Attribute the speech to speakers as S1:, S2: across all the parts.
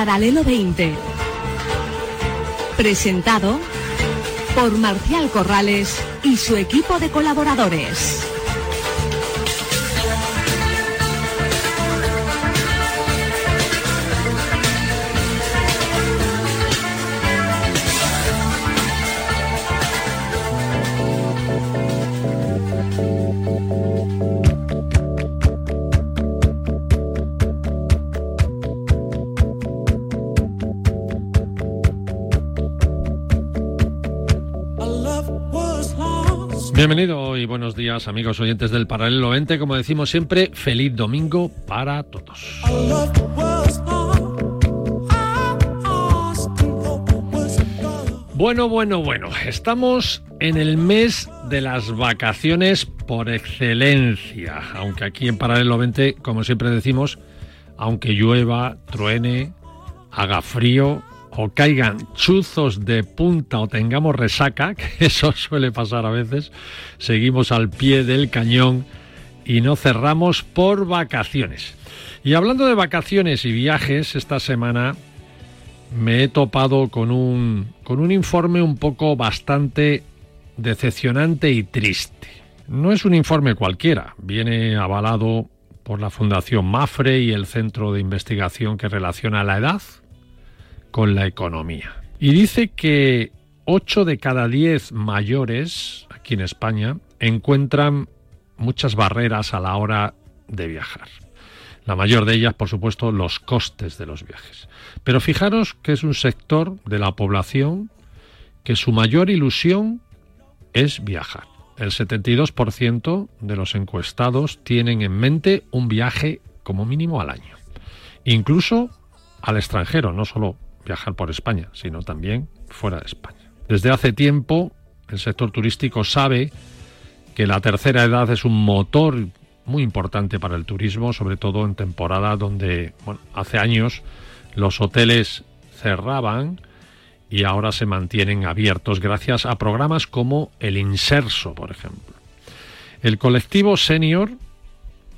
S1: Paralelo 20. Presentado por Marcial Corrales y su equipo de colaboradores.
S2: Bienvenido y buenos días amigos oyentes del Paralelo 20. Como decimos siempre, feliz domingo para todos. Bueno, bueno, bueno, estamos en el mes de las vacaciones por excelencia, aunque aquí en Paralelo 20, como siempre decimos, aunque llueva, truene, haga frío, o caigan chuzos de punta o tengamos resaca, que eso suele pasar a veces, seguimos al pie del cañón y no cerramos por vacaciones. Y hablando de vacaciones y viajes, esta semana me he topado con un, con un informe un poco bastante decepcionante y triste. No es un informe cualquiera, viene avalado por la Fundación Mafre y el Centro de Investigación que relaciona la edad con la economía. Y dice que 8 de cada 10 mayores aquí en España encuentran muchas barreras a la hora de viajar. La mayor de ellas, por supuesto, los costes de los viajes. Pero fijaros que es un sector de la población que su mayor ilusión es viajar. El 72% de los encuestados tienen en mente un viaje como mínimo al año. Incluso al extranjero, no solo viajar por España, sino también fuera de España. Desde hace tiempo, el sector turístico sabe que la tercera edad es un motor muy importante para el turismo, sobre todo en temporada donde bueno, hace años los hoteles cerraban y ahora se mantienen abiertos gracias a programas como el Inserso, por ejemplo. El colectivo senior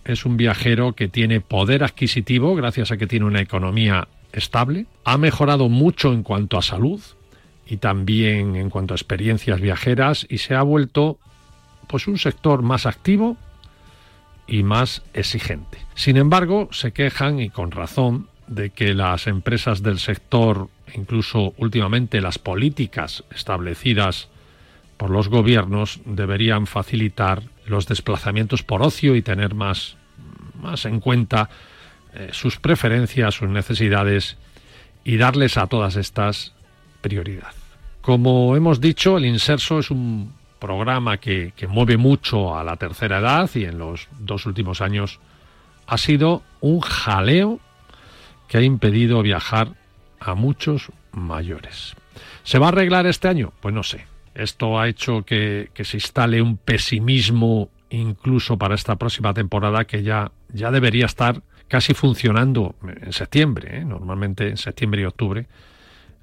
S2: es un viajero que tiene poder adquisitivo gracias a que tiene una economía estable, ha mejorado mucho en cuanto a salud y también en cuanto a experiencias viajeras y se ha vuelto pues un sector más activo y más exigente. Sin embargo, se quejan y con razón de que las empresas del sector, incluso últimamente las políticas establecidas por los gobiernos, deberían facilitar los desplazamientos por ocio y tener más, más en cuenta eh, sus preferencias, sus necesidades y darles a todas estas prioridad. Como hemos dicho, el Inserso es un programa que, que mueve mucho a la tercera edad y en los dos últimos años ha sido un jaleo que ha impedido viajar a muchos mayores. ¿Se va a arreglar este año? Pues no sé. Esto ha hecho que, que, se instale un pesimismo incluso para esta próxima temporada que ya, ya debería estar casi funcionando en septiembre. ¿eh? Normalmente en septiembre y octubre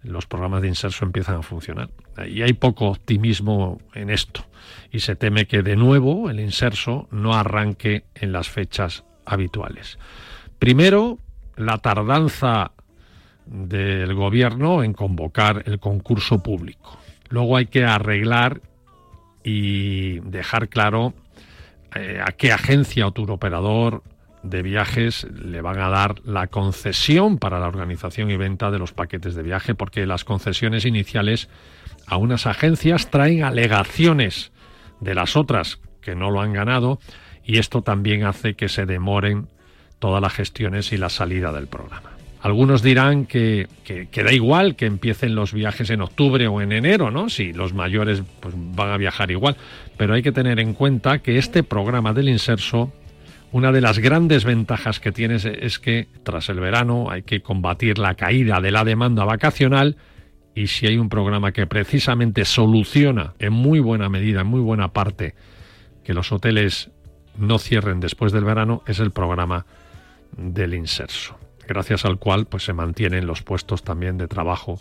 S2: los programas de inserso empiezan a funcionar. Y hay poco optimismo en esto. Y se teme que de nuevo el inserso no arranque en las fechas habituales. Primero, la tardanza del gobierno en convocar el concurso público. Luego hay que arreglar y dejar claro eh, a qué agencia o operador de viajes le van a dar la concesión para la organización y venta de los paquetes de viaje, porque las concesiones iniciales a unas agencias traen alegaciones de las otras que no lo han ganado y esto también hace que se demoren todas las gestiones y la salida del programa. Algunos dirán que, que, da igual que empiecen los viajes en octubre o en enero, ¿no? Si los mayores pues, van a viajar igual. Pero hay que tener en cuenta que este programa del inserso, una de las grandes ventajas que tiene es que tras el verano hay que combatir la caída de la demanda vacacional y si hay un programa que precisamente soluciona en muy buena medida, en muy buena parte, que los hoteles no cierren después del verano, es el programa del inserso gracias al cual pues se mantienen los puestos también de trabajo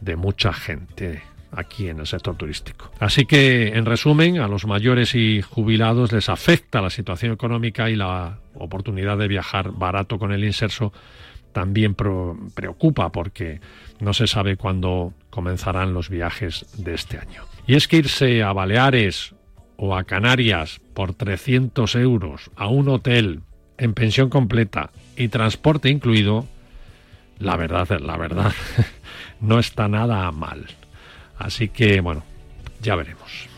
S2: de mucha gente aquí en el sector turístico. Así que, en resumen, a los mayores y jubilados les afecta la situación económica y la oportunidad de viajar barato con el inserso también preocupa porque no se sabe cuándo comenzarán los viajes de este año. Y es que irse a Baleares o a Canarias por 300 euros a un hotel en pensión completa y transporte incluido, la verdad, la verdad, no está nada mal. Así que, bueno, ya veremos.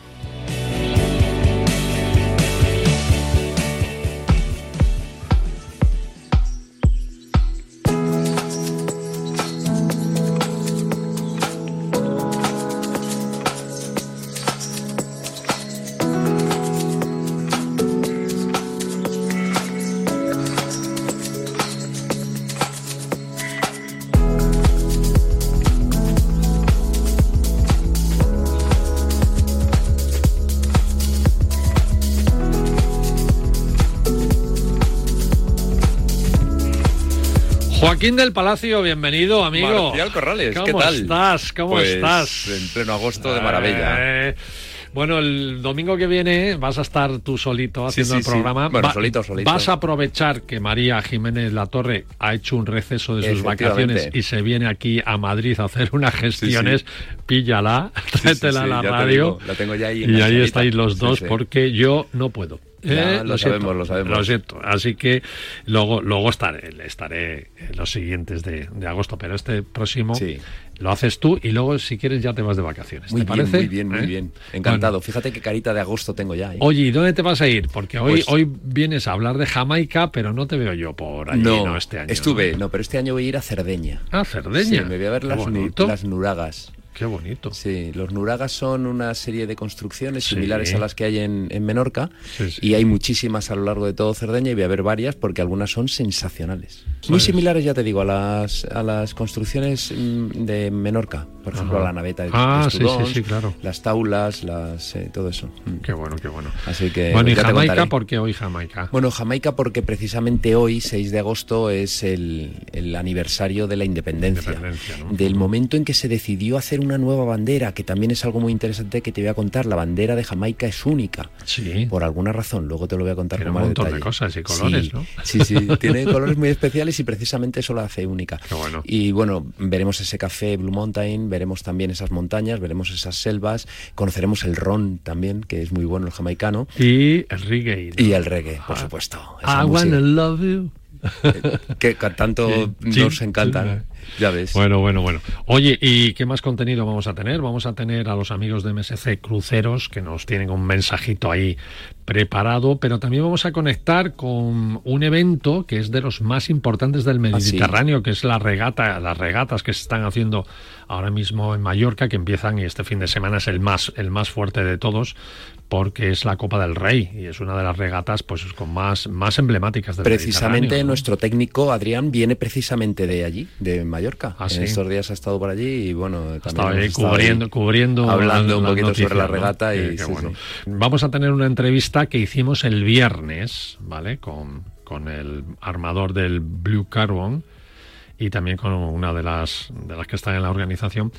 S2: Joaquín del Palacio, bienvenido, amigo.
S3: Marcial Corrales,
S2: ¿qué
S3: tal?
S2: estás? ¿Cómo
S3: pues,
S2: estás?
S3: En pleno agosto de maravilla.
S2: Eh, bueno, el domingo que viene vas a estar tú solito haciendo el programa.
S3: Bueno, solito, solito.
S2: Vas a aprovechar que María Jiménez La Torre ha hecho un receso de sus vacaciones y se viene aquí a Madrid a hacer unas gestiones. Píllala, tráetela a la radio.
S3: la tengo ya ahí
S2: y ahí estáis los dos porque yo no puedo.
S3: Eh, lo, sabemos, lo sabemos.
S2: Lo siento. Así que luego, luego estaré, estaré en los siguientes de, agosto, pero este próximo lo haces tú y luego, si quieres, ya te vas de vacaciones.
S3: Muy
S2: ¿Te
S3: bien,
S2: parece?
S3: Muy bien, muy ¿Eh? bien. Encantado. Fíjate qué carita de agosto tengo ya. ¿eh?
S2: Oye, ¿y dónde te vas a ir? Porque hoy, pues hoy vienes a hablar de Jamaica, pero no te veo yo por allí, no, este año.
S3: Estuve, ¿no? pero este año voy a ir a Cerdeña.
S2: Ah, Cerdeña.
S3: Sí, me voy a ver las, las nuragas.
S2: Qué bonito.
S3: Sí, los nuragas son una serie de construcciones similares a las que hay en, Menorca y hay muchísimas a lo largo de todo Cerdeña y voy a ver varias porque algunas son sensacionales. Muy similares, ya te digo, a las, a las construcciones mm, de Menorca, por ejemplo, la naveta de,
S2: ah, claro.
S3: las taulas, las, eh, todo eso.
S2: Mm. Qué bueno, qué bueno.
S3: Así que,
S2: bueno, ¿y Jamaica por qué hoy Jamaica?
S3: Bueno, Jamaica porque precisamente hoy, 6 de agosto, es el, aniversario de la independencia, del momento en que se decidió hacer una nueva bandera, que también es algo muy interesante que te voy a contar. La bandera de Jamaica es única.
S2: Sí.
S3: Por alguna razón, luego te lo voy a contar
S2: Tiene
S3: con
S2: un
S3: montón
S2: de cosas y colores,
S3: sí,
S2: ¿no?
S3: Sí, sí, tiene colores muy especiales y precisamente eso la hace única.
S2: bueno.
S3: Y bueno, veremos ese café Blue Mountain, veremos también esas montañas, veremos esas selvas, conoceremos el ron también, que es muy bueno el jamaicano.
S2: Y el reggae.
S3: Y el reggae, por ah. supuesto.
S2: I wanna love you.
S3: que tanto nos encantan. Ya ves.
S2: Bueno, bueno, bueno. Oye, ¿y qué más contenido vamos a tener? Vamos a tener a los amigos de MSC Cruceros que nos tienen un mensajito ahí preparado, pero también vamos a conectar con un evento que es de los más importantes del ah, Mediterráneo, que es la regata, las regatas que se están haciendo ahora mismo en Mallorca, que empiezan y este fin de semana es el más, el más fuerte de todos, porque es la Copa del Rey y es una de las regatas pues con más, más emblemáticas del
S3: Precisamente nuestro técnico Adrián viene precisamente de allí, de Mallorca.
S2: Ah,
S3: en estos días ha estado por allí y bueno,
S2: también ahí cubriendo, cubriendo
S3: hablando un poquito sobre la regata y
S2: vamos a tener una entrevista que hicimos el viernes, ¿vale? Con, con el armador del Blue Carbon y también con una de las de las que están en la organización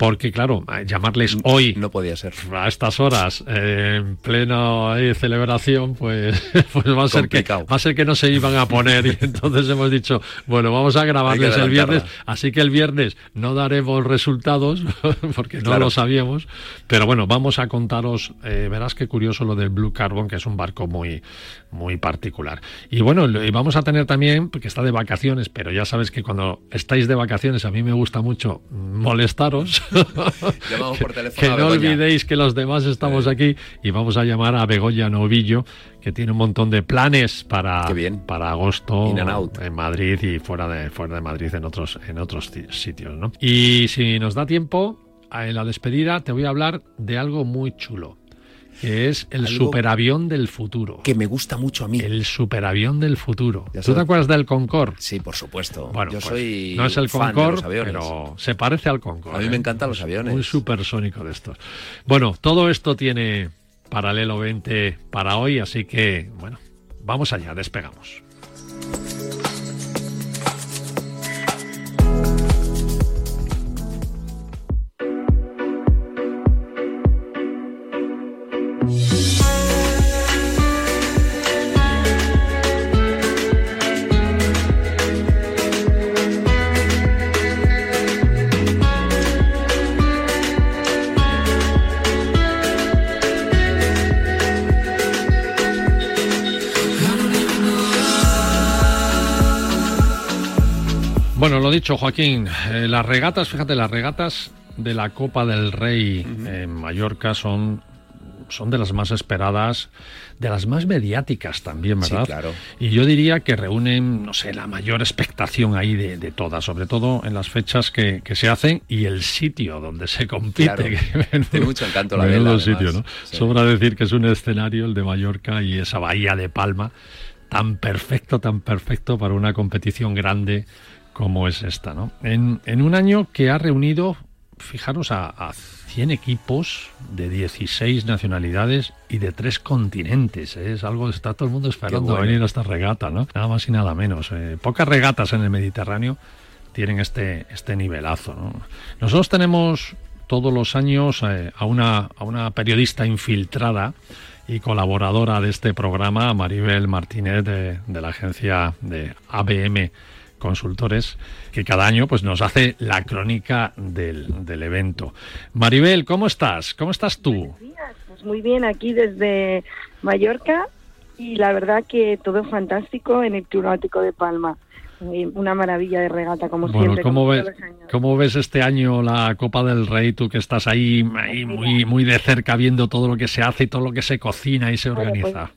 S2: porque claro llamarles hoy
S3: no podía ser.
S2: a estas horas eh, en plena eh, celebración pues pues va a ser que va a ser que no se iban a poner. Y entonces hemos dicho bueno vamos a grabarles el viernes. así que el viernes no daremos resultados porque no lo sabíamos. Pero bueno vamos a contaros eh, verás qué curioso lo del Blue Carbon que es un barco muy muy particular. Y bueno y vamos a tener también porque está de vacaciones pero ya sabes que cuando cuando estáis de vacaciones, a mí me gusta mucho molestaros.
S3: Llamamos por teléfono.
S2: que no olvidéis que los demás estamos aquí y vamos a llamar a Begoña Novillo, que tiene un montón de planes para, para agosto en Madrid y fuera de, fuera de Madrid en otros, en otros sitios. ¿no? Y si nos da tiempo, en la despedida te voy a hablar de algo muy chulo que es el superavión del futuro.
S3: Que me gusta mucho a mí.
S2: El superavión del futuro. ¿Tú te acuerdas del Concorde?
S3: Sí, por supuesto.
S2: Bueno, yo pues, soy no es el Concorde, pero se parece al Concorde.
S3: A mí me ¿eh? encantan los aviones.
S2: Un supersónico de estos. Bueno, todo esto tiene paralelo 20 para hoy, así que, bueno, vamos allá, despegamos. Bueno, lo dicho, Joaquín, eh, las regatas, fíjate, las regatas de la Copa del Rey en Mallorca son, son de las más esperadas, de las más mediáticas también, ¿verdad?
S3: Sí, claro.
S2: Y yo diría que reúnen, no sé, la mayor expectación ahí de, todas, sobre todo en las fechas que, se hacen y el sitio donde se compite.
S3: Tiene mucho encanto la vela.
S2: sitio, ¿no? Sobra decir que es un escenario, el de Mallorca y esa bahía de Palma, tan perfecto, tan perfecto para una competición grande como es esta, ¿no? En, un año que ha reunido, fijaros, a, 100 equipos de 16 nacionalidades y de tres continentes. ¿eh? Es algo que está todo el mundo esperando venir a esta regata, ¿no? Nada más y nada menos. ¿eh? Pocas regatas en el Mediterráneo tienen este, este nivelazo. ¿no? Nosotros tenemos todos los años eh, a, una, a una periodista infiltrada y colaboradora de este programa, Maribel Martínez, de, de la agencia de ABM consultores que cada año pues nos hace la crónica del, del evento. Maribel, ¿cómo estás? ¿Cómo estás tú?
S4: Pues muy bien, aquí desde Mallorca y la verdad que todo fantástico en el Club Náutico de Palma. Una maravilla de regata, como siempre.
S2: ¿cómo, ves, ¿Cómo ves este año la Copa del Rey? Tú que estás ahí, ahí muy, muy de cerca viendo todo lo que se hace y todo lo que se cocina y se pues, organiza.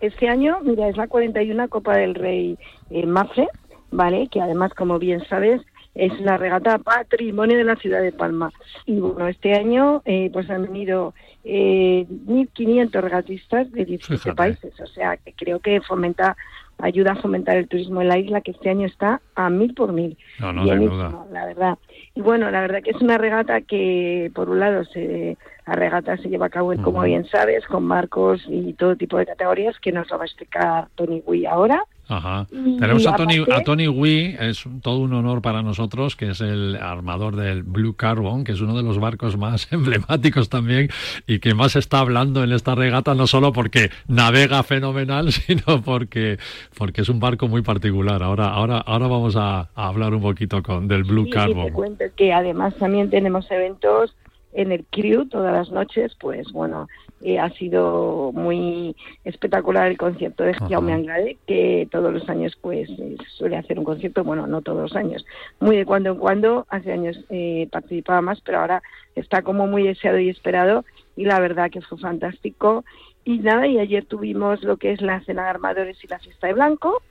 S4: este año, mira, es la 41 Copa del Rey eh, Mafre, ¿vale? Que además, como bien sabes, es la regata patrimonio de la ciudad de Palma. Y bueno, este año eh, pues han venido eh, 1.500 regatistas de 17 países, o sea que creo que fomenta ayuda a fomentar el turismo en la isla, que este año está a mil por mil.
S2: No, no, duda.
S4: La verdad. Y bueno, la verdad que es una regata que, por un lado, se, la regata se lleva a cabo, como bien sabes, con barcos y todo tipo de categorías, que nos lo va a explicar Tony Wee ahora.
S2: Ajá. Tenemos a Tony, a Tony Wee, es todo un honor para nosotros, que es el armador del Blue Carbon, que es uno de los barcos más emblemáticos también y que más está hablando en esta regata, no solo porque navega fenomenal, sino porque, porque es un barco muy particular. Ahora, ahora, ahora vamos a, hablar un poquito con, del Blue Carbon.
S4: Y te cuento que además también tenemos eventos en el crew todas las noches, pues bueno, eh, ha sido muy espectacular el concierto de Jaume Anglade, que todos los años pues eh, suele hacer un concierto, bueno, no todos los años, muy de cuando en cuando, hace años eh, participaba más, pero ahora está como muy deseado y esperado y la verdad que fue fantástico. Y nada, y ayer tuvimos lo que es la cena de armadores y la fiesta de blanco,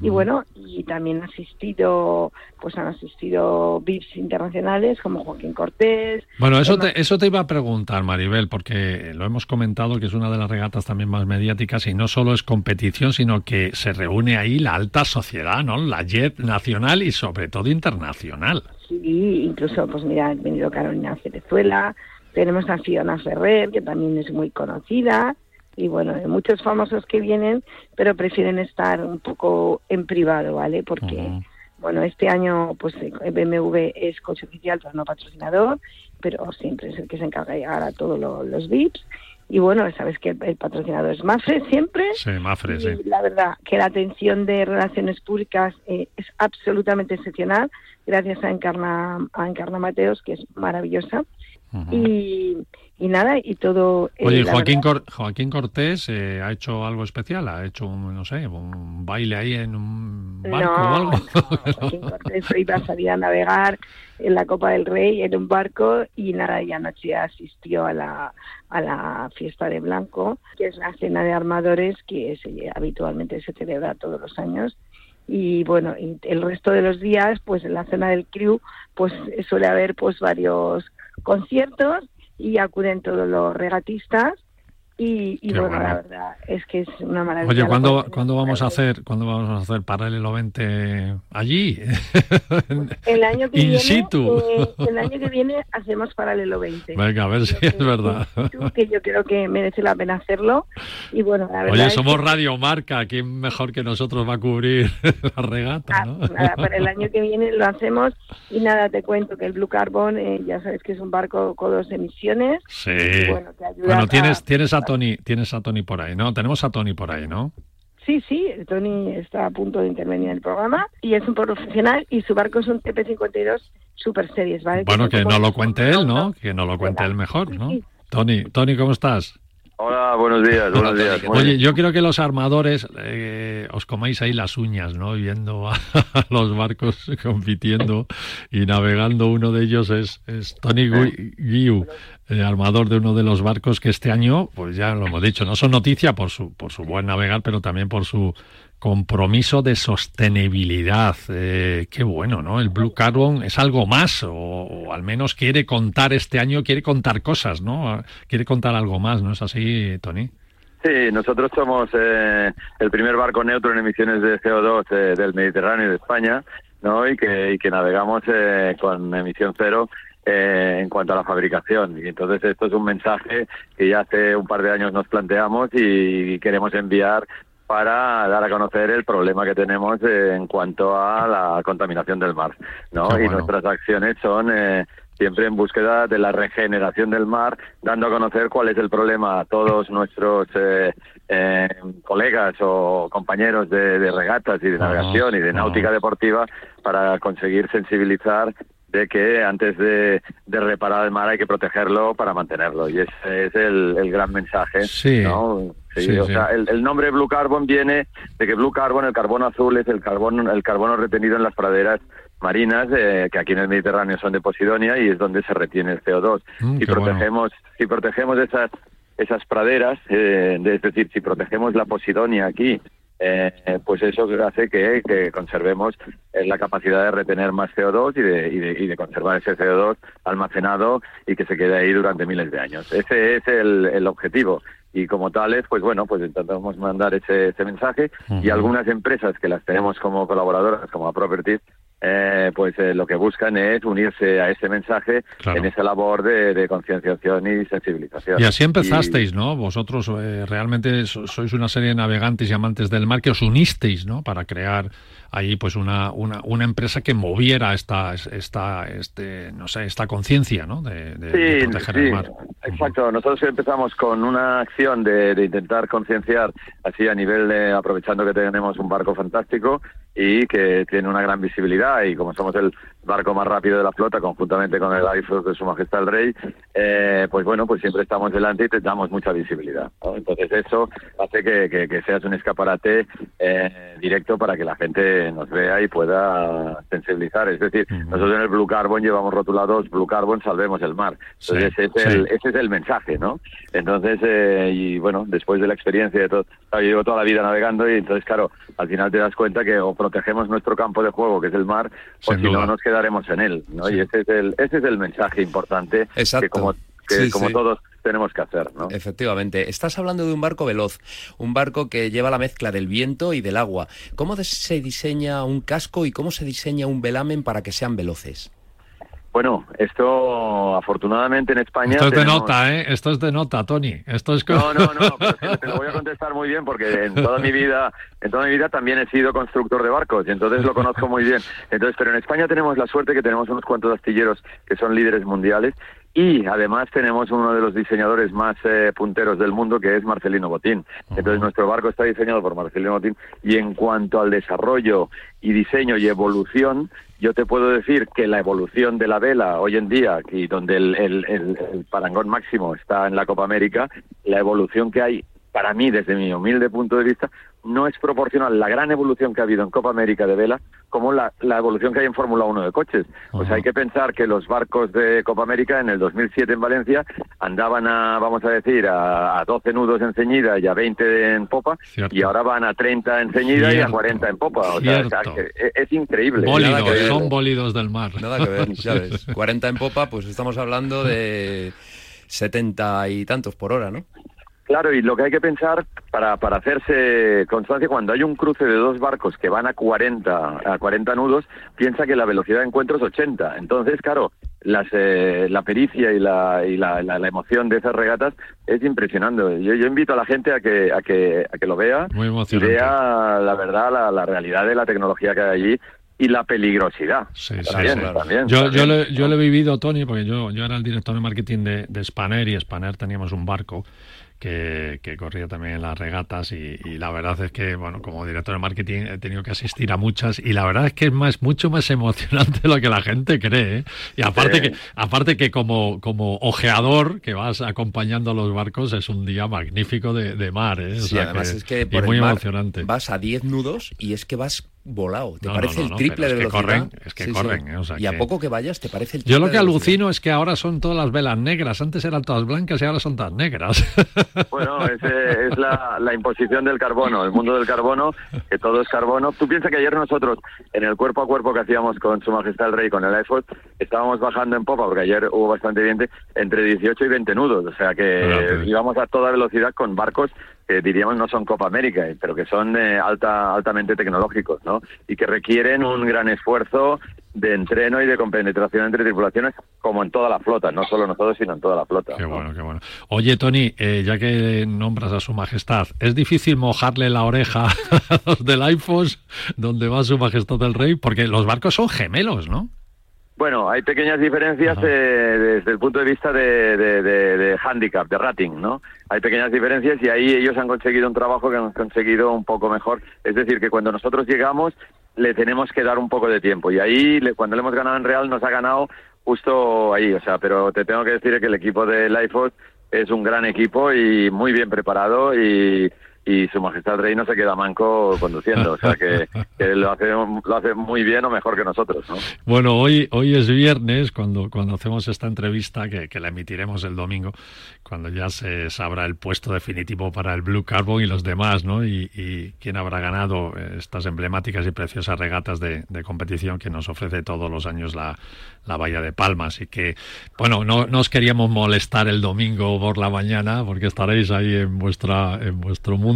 S4: y bueno, y también han asistido, pues han asistido VIPs internacionales como Joaquín Cortés.
S2: Bueno, eso te, eso te iba a preguntar, Maribel, porque lo hemos comentado que es una de las regatas también más mediáticas y no solo es competición, sino que se reúne ahí la alta sociedad, ¿no? La JET nacional y sobre todo internacional.
S4: Sí, incluso, pues mira, ha venido Carolina Venezuela, tenemos a Fiona Ferrer, que también es muy conocida, y bueno, hay muchos famosos que vienen, pero prefieren estar un poco en privado, ¿vale? Porque, bueno, este año pues BMW es coche oficial, pero no patrocinador, pero siempre es el que se encarga de llegar a todos los VIPs. Y bueno, sabes que el, patrocinador es Mafre siempre.
S2: Sí, Mafre, sí.
S4: La verdad que la atención de relaciones públicas eh, es absolutamente excepcional, gracias a Encarna, a Encarna Mateos, que es maravillosa. Y, y nada, y todo...
S2: Eh, Oye, Joaquín, Joaquín Cortés eh, ha hecho algo especial, ha hecho, un, no sé, un baile ahí en un barco o algo.
S4: Joaquín Cortés iba a salir a navegar en la Copa del Rey en un barco y nada, y anoche asistió a la, a la fiesta de Blanco, que es la cena de armadores que se, habitualmente se celebra todos los años y bueno y el resto de los días pues en la cena del crew pues suele haber pues varios conciertos y acuden todos los regatistas y, bueno, la verdad es que es una maravilla.
S2: Oye, ¿cuándo, ¿cuándo vamos a hacer cuándo vamos a hacer Paralelo 20 allí?
S4: El año que
S2: In
S4: viene,
S2: situ.
S4: Eh, el año que viene hacemos Paralelo 20.
S2: Venga, a ver si es verdad.
S4: Que yo creo que merece la pena hacerlo. Y bueno, la verdad
S2: Oye, somos Radio Marca, ¿quién mejor que nosotros va a cubrir la regata?
S4: Ah,
S2: ¿no?
S4: nada, para el año que viene lo hacemos y nada, te cuento que el Blue Carbon, eh, ya sabes que es un barco con dos emisiones.
S2: Sí.
S4: bueno, que ayuda
S2: Bueno,
S4: a-
S2: tienes, tienes a Tony, tienes a Tony por ahí, ¿no? Tenemos a Tony por ahí, ¿no?
S4: Sí, sí, Tony está a punto de intervenir en el programa y es un profesional y su barco es un TP52 Super Series, ¿vale?
S2: Bueno, que
S4: un
S2: no lo cuente él, ¿no? Que no lo cuente él mejor, ¿no?
S4: Sí, sí.
S2: Tony, Tony, ¿cómo estás?
S5: Hola, buenos días, buenos días.
S3: ¿qué
S5: Muy
S2: Oye,
S5: bien.
S2: yo creo que los armadores eh, os comáis ahí las uñas, ¿no? Viendo a, los barcos compitiendo y navegando. Uno de ellos es, es Tony Gui- Guiu, eh, armador de uno de los barcos que este año, pues ya lo hemos dicho, no son noticia por su, por su buen navegar, pero también por su compromiso de sostenibilidad. Eh, qué bueno, ¿no? El Blue Carbon es algo más, o, al menos quiere contar este año, quiere contar cosas, ¿no? Quiere contar algo más, ¿no es así, Tony?
S5: Sí, nosotros somos eh, el primer barco neutro en emisiones de CO2 eh, del Mediterráneo y de España, ¿no? Y que, y que navegamos eh, con emisión cero eh, en cuanto a la fabricación. Y entonces esto es un mensaje que ya hace un par de años nos planteamos y queremos enviar para dar a conocer el problema que tenemos eh, en cuanto a la contaminación del mar, ¿no? Y nuestras acciones son eh, siempre en búsqueda de la regeneración del mar, dando a conocer cuál es el problema a todos nuestros eh, eh, colegas o compañeros de, de regatas y de navegación y de náutica deportiva para conseguir sensibilizar de que antes de, de reparar el mar hay que protegerlo para mantenerlo. Y ese es el, el gran mensaje.
S2: Sí.
S5: ¿no? Sí,
S2: Sí,
S5: o sea, el, el nombre Blue Carbon viene de que Blue Carbon, el carbono azul, es el carbono, el carbono retenido en las praderas marinas, eh, que aquí en el Mediterráneo son de Posidonia y es donde se retiene el CO2.
S2: Mm,
S5: si
S2: bueno.
S5: protegemos, si protegemos esas esas praderas, eh, es decir, si protegemos la Posidonia aquí, eh, pues eso hace que, que conservemos eh, la capacidad de retener más CO2 y de, y, de, y de conservar ese CO2 almacenado y que se quede ahí durante miles de años. Ese es el, el objetivo. Y como tales, pues bueno, pues intentamos mandar ese, ese mensaje y algunas empresas que las tenemos como colaboradoras, como Properties, eh, pues eh, lo que buscan es unirse a ese mensaje
S2: Claro.
S5: en esa labor de, de concienciación y sensibilización.
S2: Y así empezasteis, ¿no? Vosotros eh, realmente so- sois una serie de navegantes y amantes del mar que os unisteis, ¿no? Para crear ahí pues una, una, una empresa que moviera esta, esta, este, no sé, esta conciencia, ¿no? De, de- de
S5: Sí,
S2: proteger
S5: sí,
S2: el mar.
S5: exacto. Nosotros empezamos con una acción de, de intentar concienciar así a nivel de, aprovechando que tenemos un barco fantástico y que tiene una gran visibilidad y como somos el barco más rápido de la flota conjuntamente con el iFlow de Su Majestad el Rey, eh, pues bueno, pues siempre estamos delante y te damos mucha visibilidad. ¿no? Entonces eso hace que, que- que seas un escaparate eh, directo para que la gente nos vea y pueda sensibilizar. Es decir, nosotros en el Blue Carbon llevamos rotulados Blue Carbon, salvemos el mar.
S2: Sí,
S5: Entonces ese, es el, ese es el mensaje, ¿no? Entonces, eh, y bueno, después de la experiencia de todo, claro, yo llevo toda la vida navegando y entonces, claro, al final te das cuenta que o protegemos nuestro campo de juego, que es el mar, o si no nos quedaremos en él, ¿no?
S2: Sí.
S5: Y ese es el, ese es el mensaje importante
S3: Exacto.
S5: que como, que como todos tenemos que hacer, ¿no?
S3: Efectivamente. Estás hablando de un barco veloz, un barco que lleva la mezcla del viento y del agua. ¿Cómo se diseña un casco y cómo se diseña un velamen para que sean veloces?
S5: Bueno, esto afortunadamente en España...
S2: Esto es de nota, ¿eh? Esto es de nota, Tony. Esto es
S5: No, no, no, pero te lo voy a contestar muy bien porque en toda mi vida, en toda mi vida también he sido constructor de barcos y entonces lo conozco muy bien. Entonces, pero en España tenemos la suerte que tenemos unos cuantos astilleros que son líderes mundiales y además tenemos uno de los diseñadores más eh, punteros del mundo que es Marcelino Botín. Entonces nuestro barco está diseñado por Marcelino Botín y en cuanto al desarrollo y diseño y evolución, yo te puedo decir que la evolución de la vela hoy en día, y donde el, el parangón máximo está en la Copa América, la evolución que hay para mí, desde mi humilde punto de vista, no es proporcional la gran evolución que ha habido en Copa América de vela como la, evolución que hay en Fórmula 1 de coches. O sea, hay que pensar que los barcos de Copa América en el 2007 en Valencia andaban a, vamos a decir, a, 12 nudos en ceñida y a 20 en popa, y ahora van a 30 en ceñida y a 40 en popa. O sea, es, increíble.
S2: Bólidos, son bólidos del mar.
S3: Nada que ver, ¿sabes? 40 en popa, pues estamos hablando de 70 y tantos por hora, ¿no?
S5: Claro, y lo que hay que pensar para, para hacerse constancia, cuando hay un cruce de dos barcos que van a 40, a 40 nudos, piensa que la velocidad de encuentro es 80. Entonces, claro, las, eh, la pericia y, la, y la, la, emoción de esas regatas es impresionante. Yo, yo invito a la gente a que, a que, a que lo vea y vea la verdad, la, la realidad de la tecnología que hay allí y la peligrosidad. Sí, también, también,
S2: yo, yo, lo, yo, he vivido, Tony, porque yo, yo era el director de marketing de, de Spanair y Spanair teníamos un barco que, corría también en las regatas y, la verdad es que, bueno, como director de marketing he tenido que asistir a muchas y la verdad es que es más, mucho más emocionante de lo que la gente cree. ¿eh? Y aparte que, aparte que como, como ojeador que vas acompañando a los barcos es un día magnífico de, mar. ¿eh?
S3: sí, además es que por muy emocionante. vas a 10 nudos y es que vas volado. Te parece el triple de velocidad.
S2: Corren, es que corren. ¿eh?
S3: y a poco que vayas te parece el
S2: triple Yo lo que alucino es que ahora son todas las velas negras. Antes eran todas blancas y ahora son todas negras.
S5: Bueno, es, es la, la, imposición del carbono, el mundo del carbono, que todo es carbono. Tú piensas que ayer nosotros, en el cuerpo a cuerpo que hacíamos con Su Majestad el Rey, con el iPhone, estábamos bajando en popa, porque ayer hubo bastante viento, entre 18 y 20 nudos. O sea que íbamos a toda velocidad con barcos que diríamos no son Copa América, eh, pero que son eh, alta, altamente tecnológicos, ¿no? Y que requieren un gran esfuerzo de entreno y de compenetración entre tripulaciones, como en toda la flota, no solo nosotros, sino en toda la flota.
S2: Qué bueno, qué bueno. Oye, Tony, eh, ya que nombras a Su Majestad, ¿es difícil mojarle la oreja a los del iPhone donde va Su Majestad el Rey? Porque los barcos son gemelos, ¿no?
S5: Bueno, hay pequeñas diferencias eh, desde el punto de vista de, de, handicap, de rating, ¿no? Hay pequeñas diferencias y ahí ellos han conseguido un trabajo que han conseguido un poco mejor. Es decir, que cuando nosotros llegamos le tenemos que dar un poco de tiempo y ahí cuando le hemos ganado en Real nos ha ganado justo ahí, o sea, pero te tengo que decir que el equipo de Lifehouse es un gran equipo y muy bien preparado y y su majestad rey no se queda manco conduciendo, o sea que, lo, hace, lo hace muy bien o mejor que nosotros. ¿no?
S2: Bueno, hoy, hoy es viernes cuando, cuando hacemos esta entrevista que, que la emitiremos el domingo, cuando ya se sabrá el puesto definitivo para el Blue Carbon y los demás, ¿no? Y, y quién habrá ganado estas emblemáticas y preciosas regatas de, de competición que nos ofrece todos los años la, la Bahía de Palmas y que, bueno, no, no os queríamos molestar el domingo por la mañana porque estaréis ahí en vuestra en vuestro mundo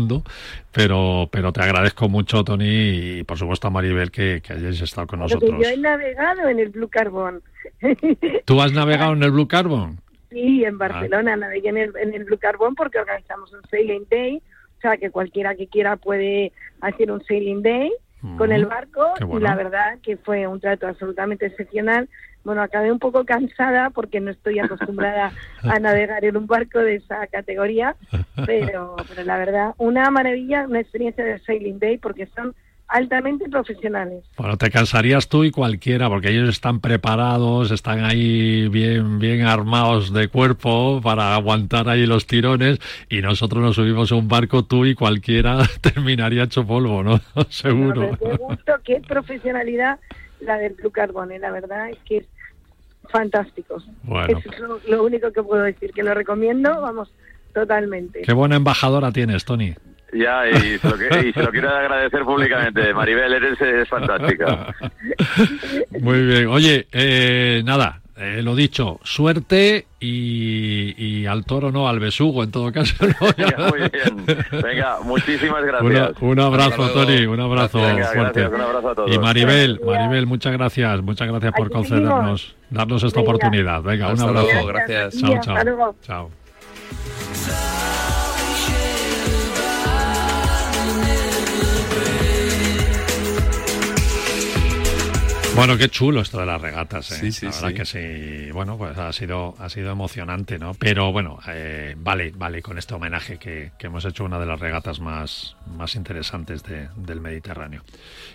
S2: pero, pero te agradezco mucho, Tony, y por supuesto a Maribel que, que hayáis estado con nosotros.
S4: yo he navegado en el Blue Carbon.
S2: ¿Tú has navegado en el Blue Carbon?
S4: Sí, en Barcelona navegué en el, en el Blue Carbon porque organizamos un Sailing Day, o sea que cualquiera que quiera puede hacer un Sailing Day con el barco y la verdad que fue un trato absolutamente excepcional. Bueno, acabé un poco cansada porque no estoy acostumbrada a navegar en un barco de esa categoría, pero, pero la verdad, una maravilla, una experiencia de Sailing Day porque son altamente profesionales.
S2: Bueno, te cansarías tú y cualquiera, porque ellos están preparados, están ahí bien, bien armados de cuerpo para aguantar ahí los tirones, y nosotros nos subimos a un barco, tú y cualquiera terminaría hecho polvo, ¿no? Seguro.
S4: qué gusto, qué profesionalidad la del Blue Carbone, la verdad es que es fantástico. Bueno. Eso es lo único que puedo decir, que lo recomiendo, vamos, totalmente.
S2: Qué buena embajadora tienes, Tony.
S5: Ya, y se, lo, quiero agradecer públicamente. Maribel, eres fantástica.
S2: Muy bien. Oye, eh, nada, eh, lo dicho, suerte y, al toro no, al besugo en todo caso.
S5: muy bien. Venga, muchísimas gracias.
S2: un abrazo, Tony, un abrazo fuerte. un abrazo a todos. Y Maribel, Maribel, muchas gracias, muchas gracias por concedernos, darnos esta oportunidad. Venga, un abrazo.
S3: gracias.
S2: Chao, chao. Chao. Bueno, qué chulo esto de las regatas, ¿eh? la verdad que sí. Bueno, pues ha sido, ha sido emocionante, ¿no? Pero bueno, eh, vale, vale con este homenaje que, hemos hecho una de las regatas más, más interesantes del Mediterráneo.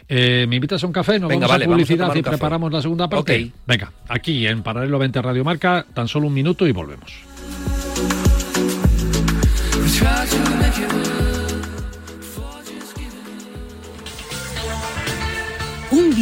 S2: Eh, ¿Me invitas a un café? Nos Venga, vamos a publicidad y preparamos la segunda parte. Venga, aquí en Paralelo 20 Radio Marca, tan solo un minuto y volvemos.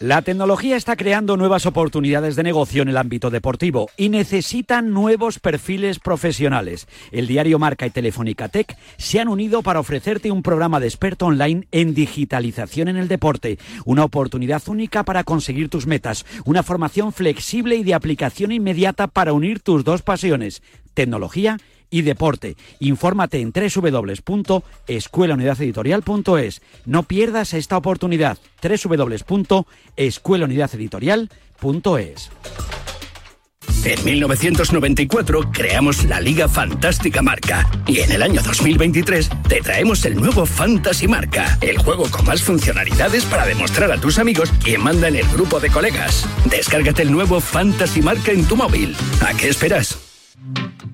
S6: La tecnología está creando nuevas oportunidades de negocio en el ámbito deportivo y necesitan nuevos perfiles profesionales. El diario Marca y Telefónica Tech se han unido para ofrecerte un programa de experto online en digitalización en el deporte, una oportunidad única para conseguir tus metas, una formación flexible y de aplicación inmediata para unir tus dos pasiones, tecnología y deporte. Infórmate en www.escuelaunidadeditorial.es. No pierdas esta oportunidad. www.escuelaunidadeditorial.es.
S7: En 1994 creamos la Liga Fantástica Marca y en el año 2023 te traemos el nuevo Fantasy Marca, el juego con más funcionalidades para demostrar a tus amigos quién manda en el grupo de colegas. Descárgate el nuevo Fantasy Marca en tu móvil. ¿A qué esperas?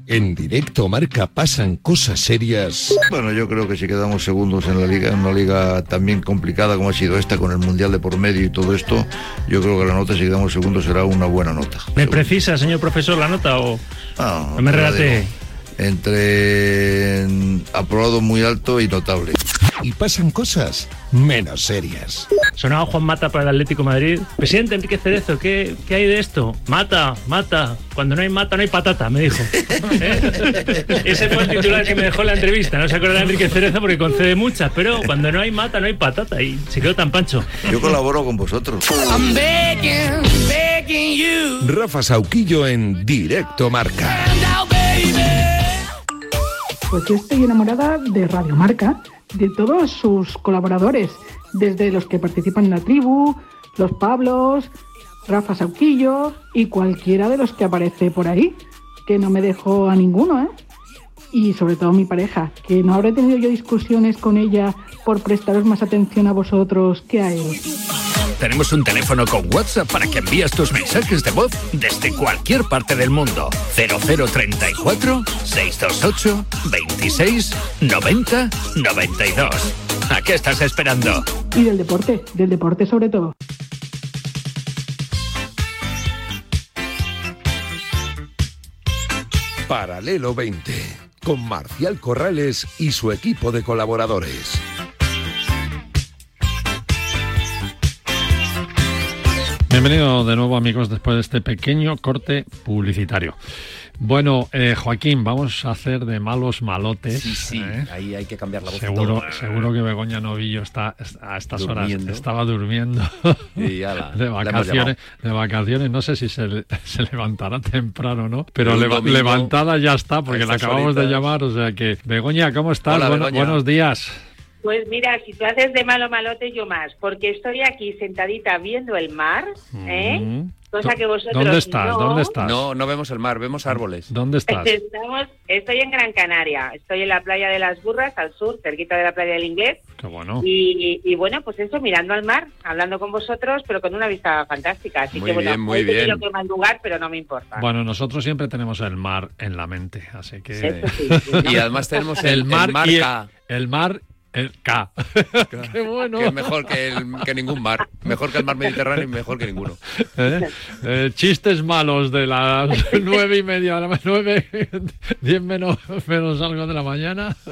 S8: En directo marca pasan cosas serias.
S9: Bueno, yo creo que si quedamos segundos en la liga, en una liga también complicada como ha sido esta, con el mundial de por medio y todo esto, yo creo que la nota si quedamos segundos será una buena nota.
S10: ¿Me precisa, señor profesor, la nota o no, me relate?
S9: Entre aprobado muy alto y notable.
S8: Y pasan cosas menos serias.
S10: Sonaba Juan Mata para el Atlético Madrid. Presidente Enrique Cerezo, ¿qué, ¿qué, hay de esto? Mata, mata. Cuando no hay mata, no hay patata, me dijo. ¿Eh? Ese fue el titular que me dejó la entrevista. No se acuerda de Enrique Cerezo porque concede muchas, pero cuando no hay mata, no hay patata. Y se quedó tan pancho.
S9: Yo colaboro con vosotros.
S8: Rafa Sauquillo en Directo Marca.
S11: Pues yo estoy enamorada de Radio Marca, de todos sus colaboradores desde los que participan en la tribu, los Pablos, Rafa Sauquillo y cualquiera de los que aparece por ahí, que no me dejó a ninguno, ¿eh? Y sobre todo mi pareja, que no habré tenido yo discusiones con ella por prestaros más atención a vosotros que a él.
S7: Tenemos un teléfono con WhatsApp para que envíes tus mensajes de voz desde cualquier parte del mundo. 0034 628 26 90 92. ¿A qué estás esperando?
S11: Y del deporte, del deporte sobre todo.
S8: Paralelo 20, con Marcial Corrales y su equipo de colaboradores.
S2: Bienvenido de nuevo amigos después de este pequeño corte publicitario. Bueno, eh, Joaquín, vamos a hacer de malos malotes.
S3: Sí, sí, ¿eh? ahí hay que cambiar la voz.
S2: Seguro, seguro que Begoña Novillo está a estas horas estaba durmiendo de vacaciones. De vacaciones, no sé si se, levantará temprano, ¿no? Pero levantada ya está, porque la acabamos de llamar. O sea que, Begoña, ¿cómo estás? buenos días.
S12: Pues mira, si tú haces de malo malote, yo más, porque estoy aquí sentadita viendo el mar, ¿eh? Mm. Cosa que vosotros
S2: ¿Dónde estás?
S12: No.
S2: ¿Dónde estás?
S3: No, no vemos el mar, vemos árboles.
S2: ¿Dónde estás?
S12: Estamos, estoy en Gran Canaria, estoy en la playa de las Burras, al sur, cerquita de la playa del Inglés.
S2: Qué bueno.
S12: Y, bueno, pues eso, mirando al mar, hablando con vosotros, pero con una vista fantástica. Así
S3: muy
S12: que bueno,
S3: bien, muy bien.
S12: que lugar, pero no me importa.
S2: Bueno, nosotros siempre tenemos el mar en la mente, así que...
S3: y además tenemos el, mar, y
S2: el mar el K. Qué bueno.
S3: Que es mejor que, que, ningún mar. Mejor que el mar Mediterráneo y mejor que ninguno.
S2: ¿Eh? Eh, chistes malos de las nueve y media, a las nueve, diez menos, menos algo de la mañana.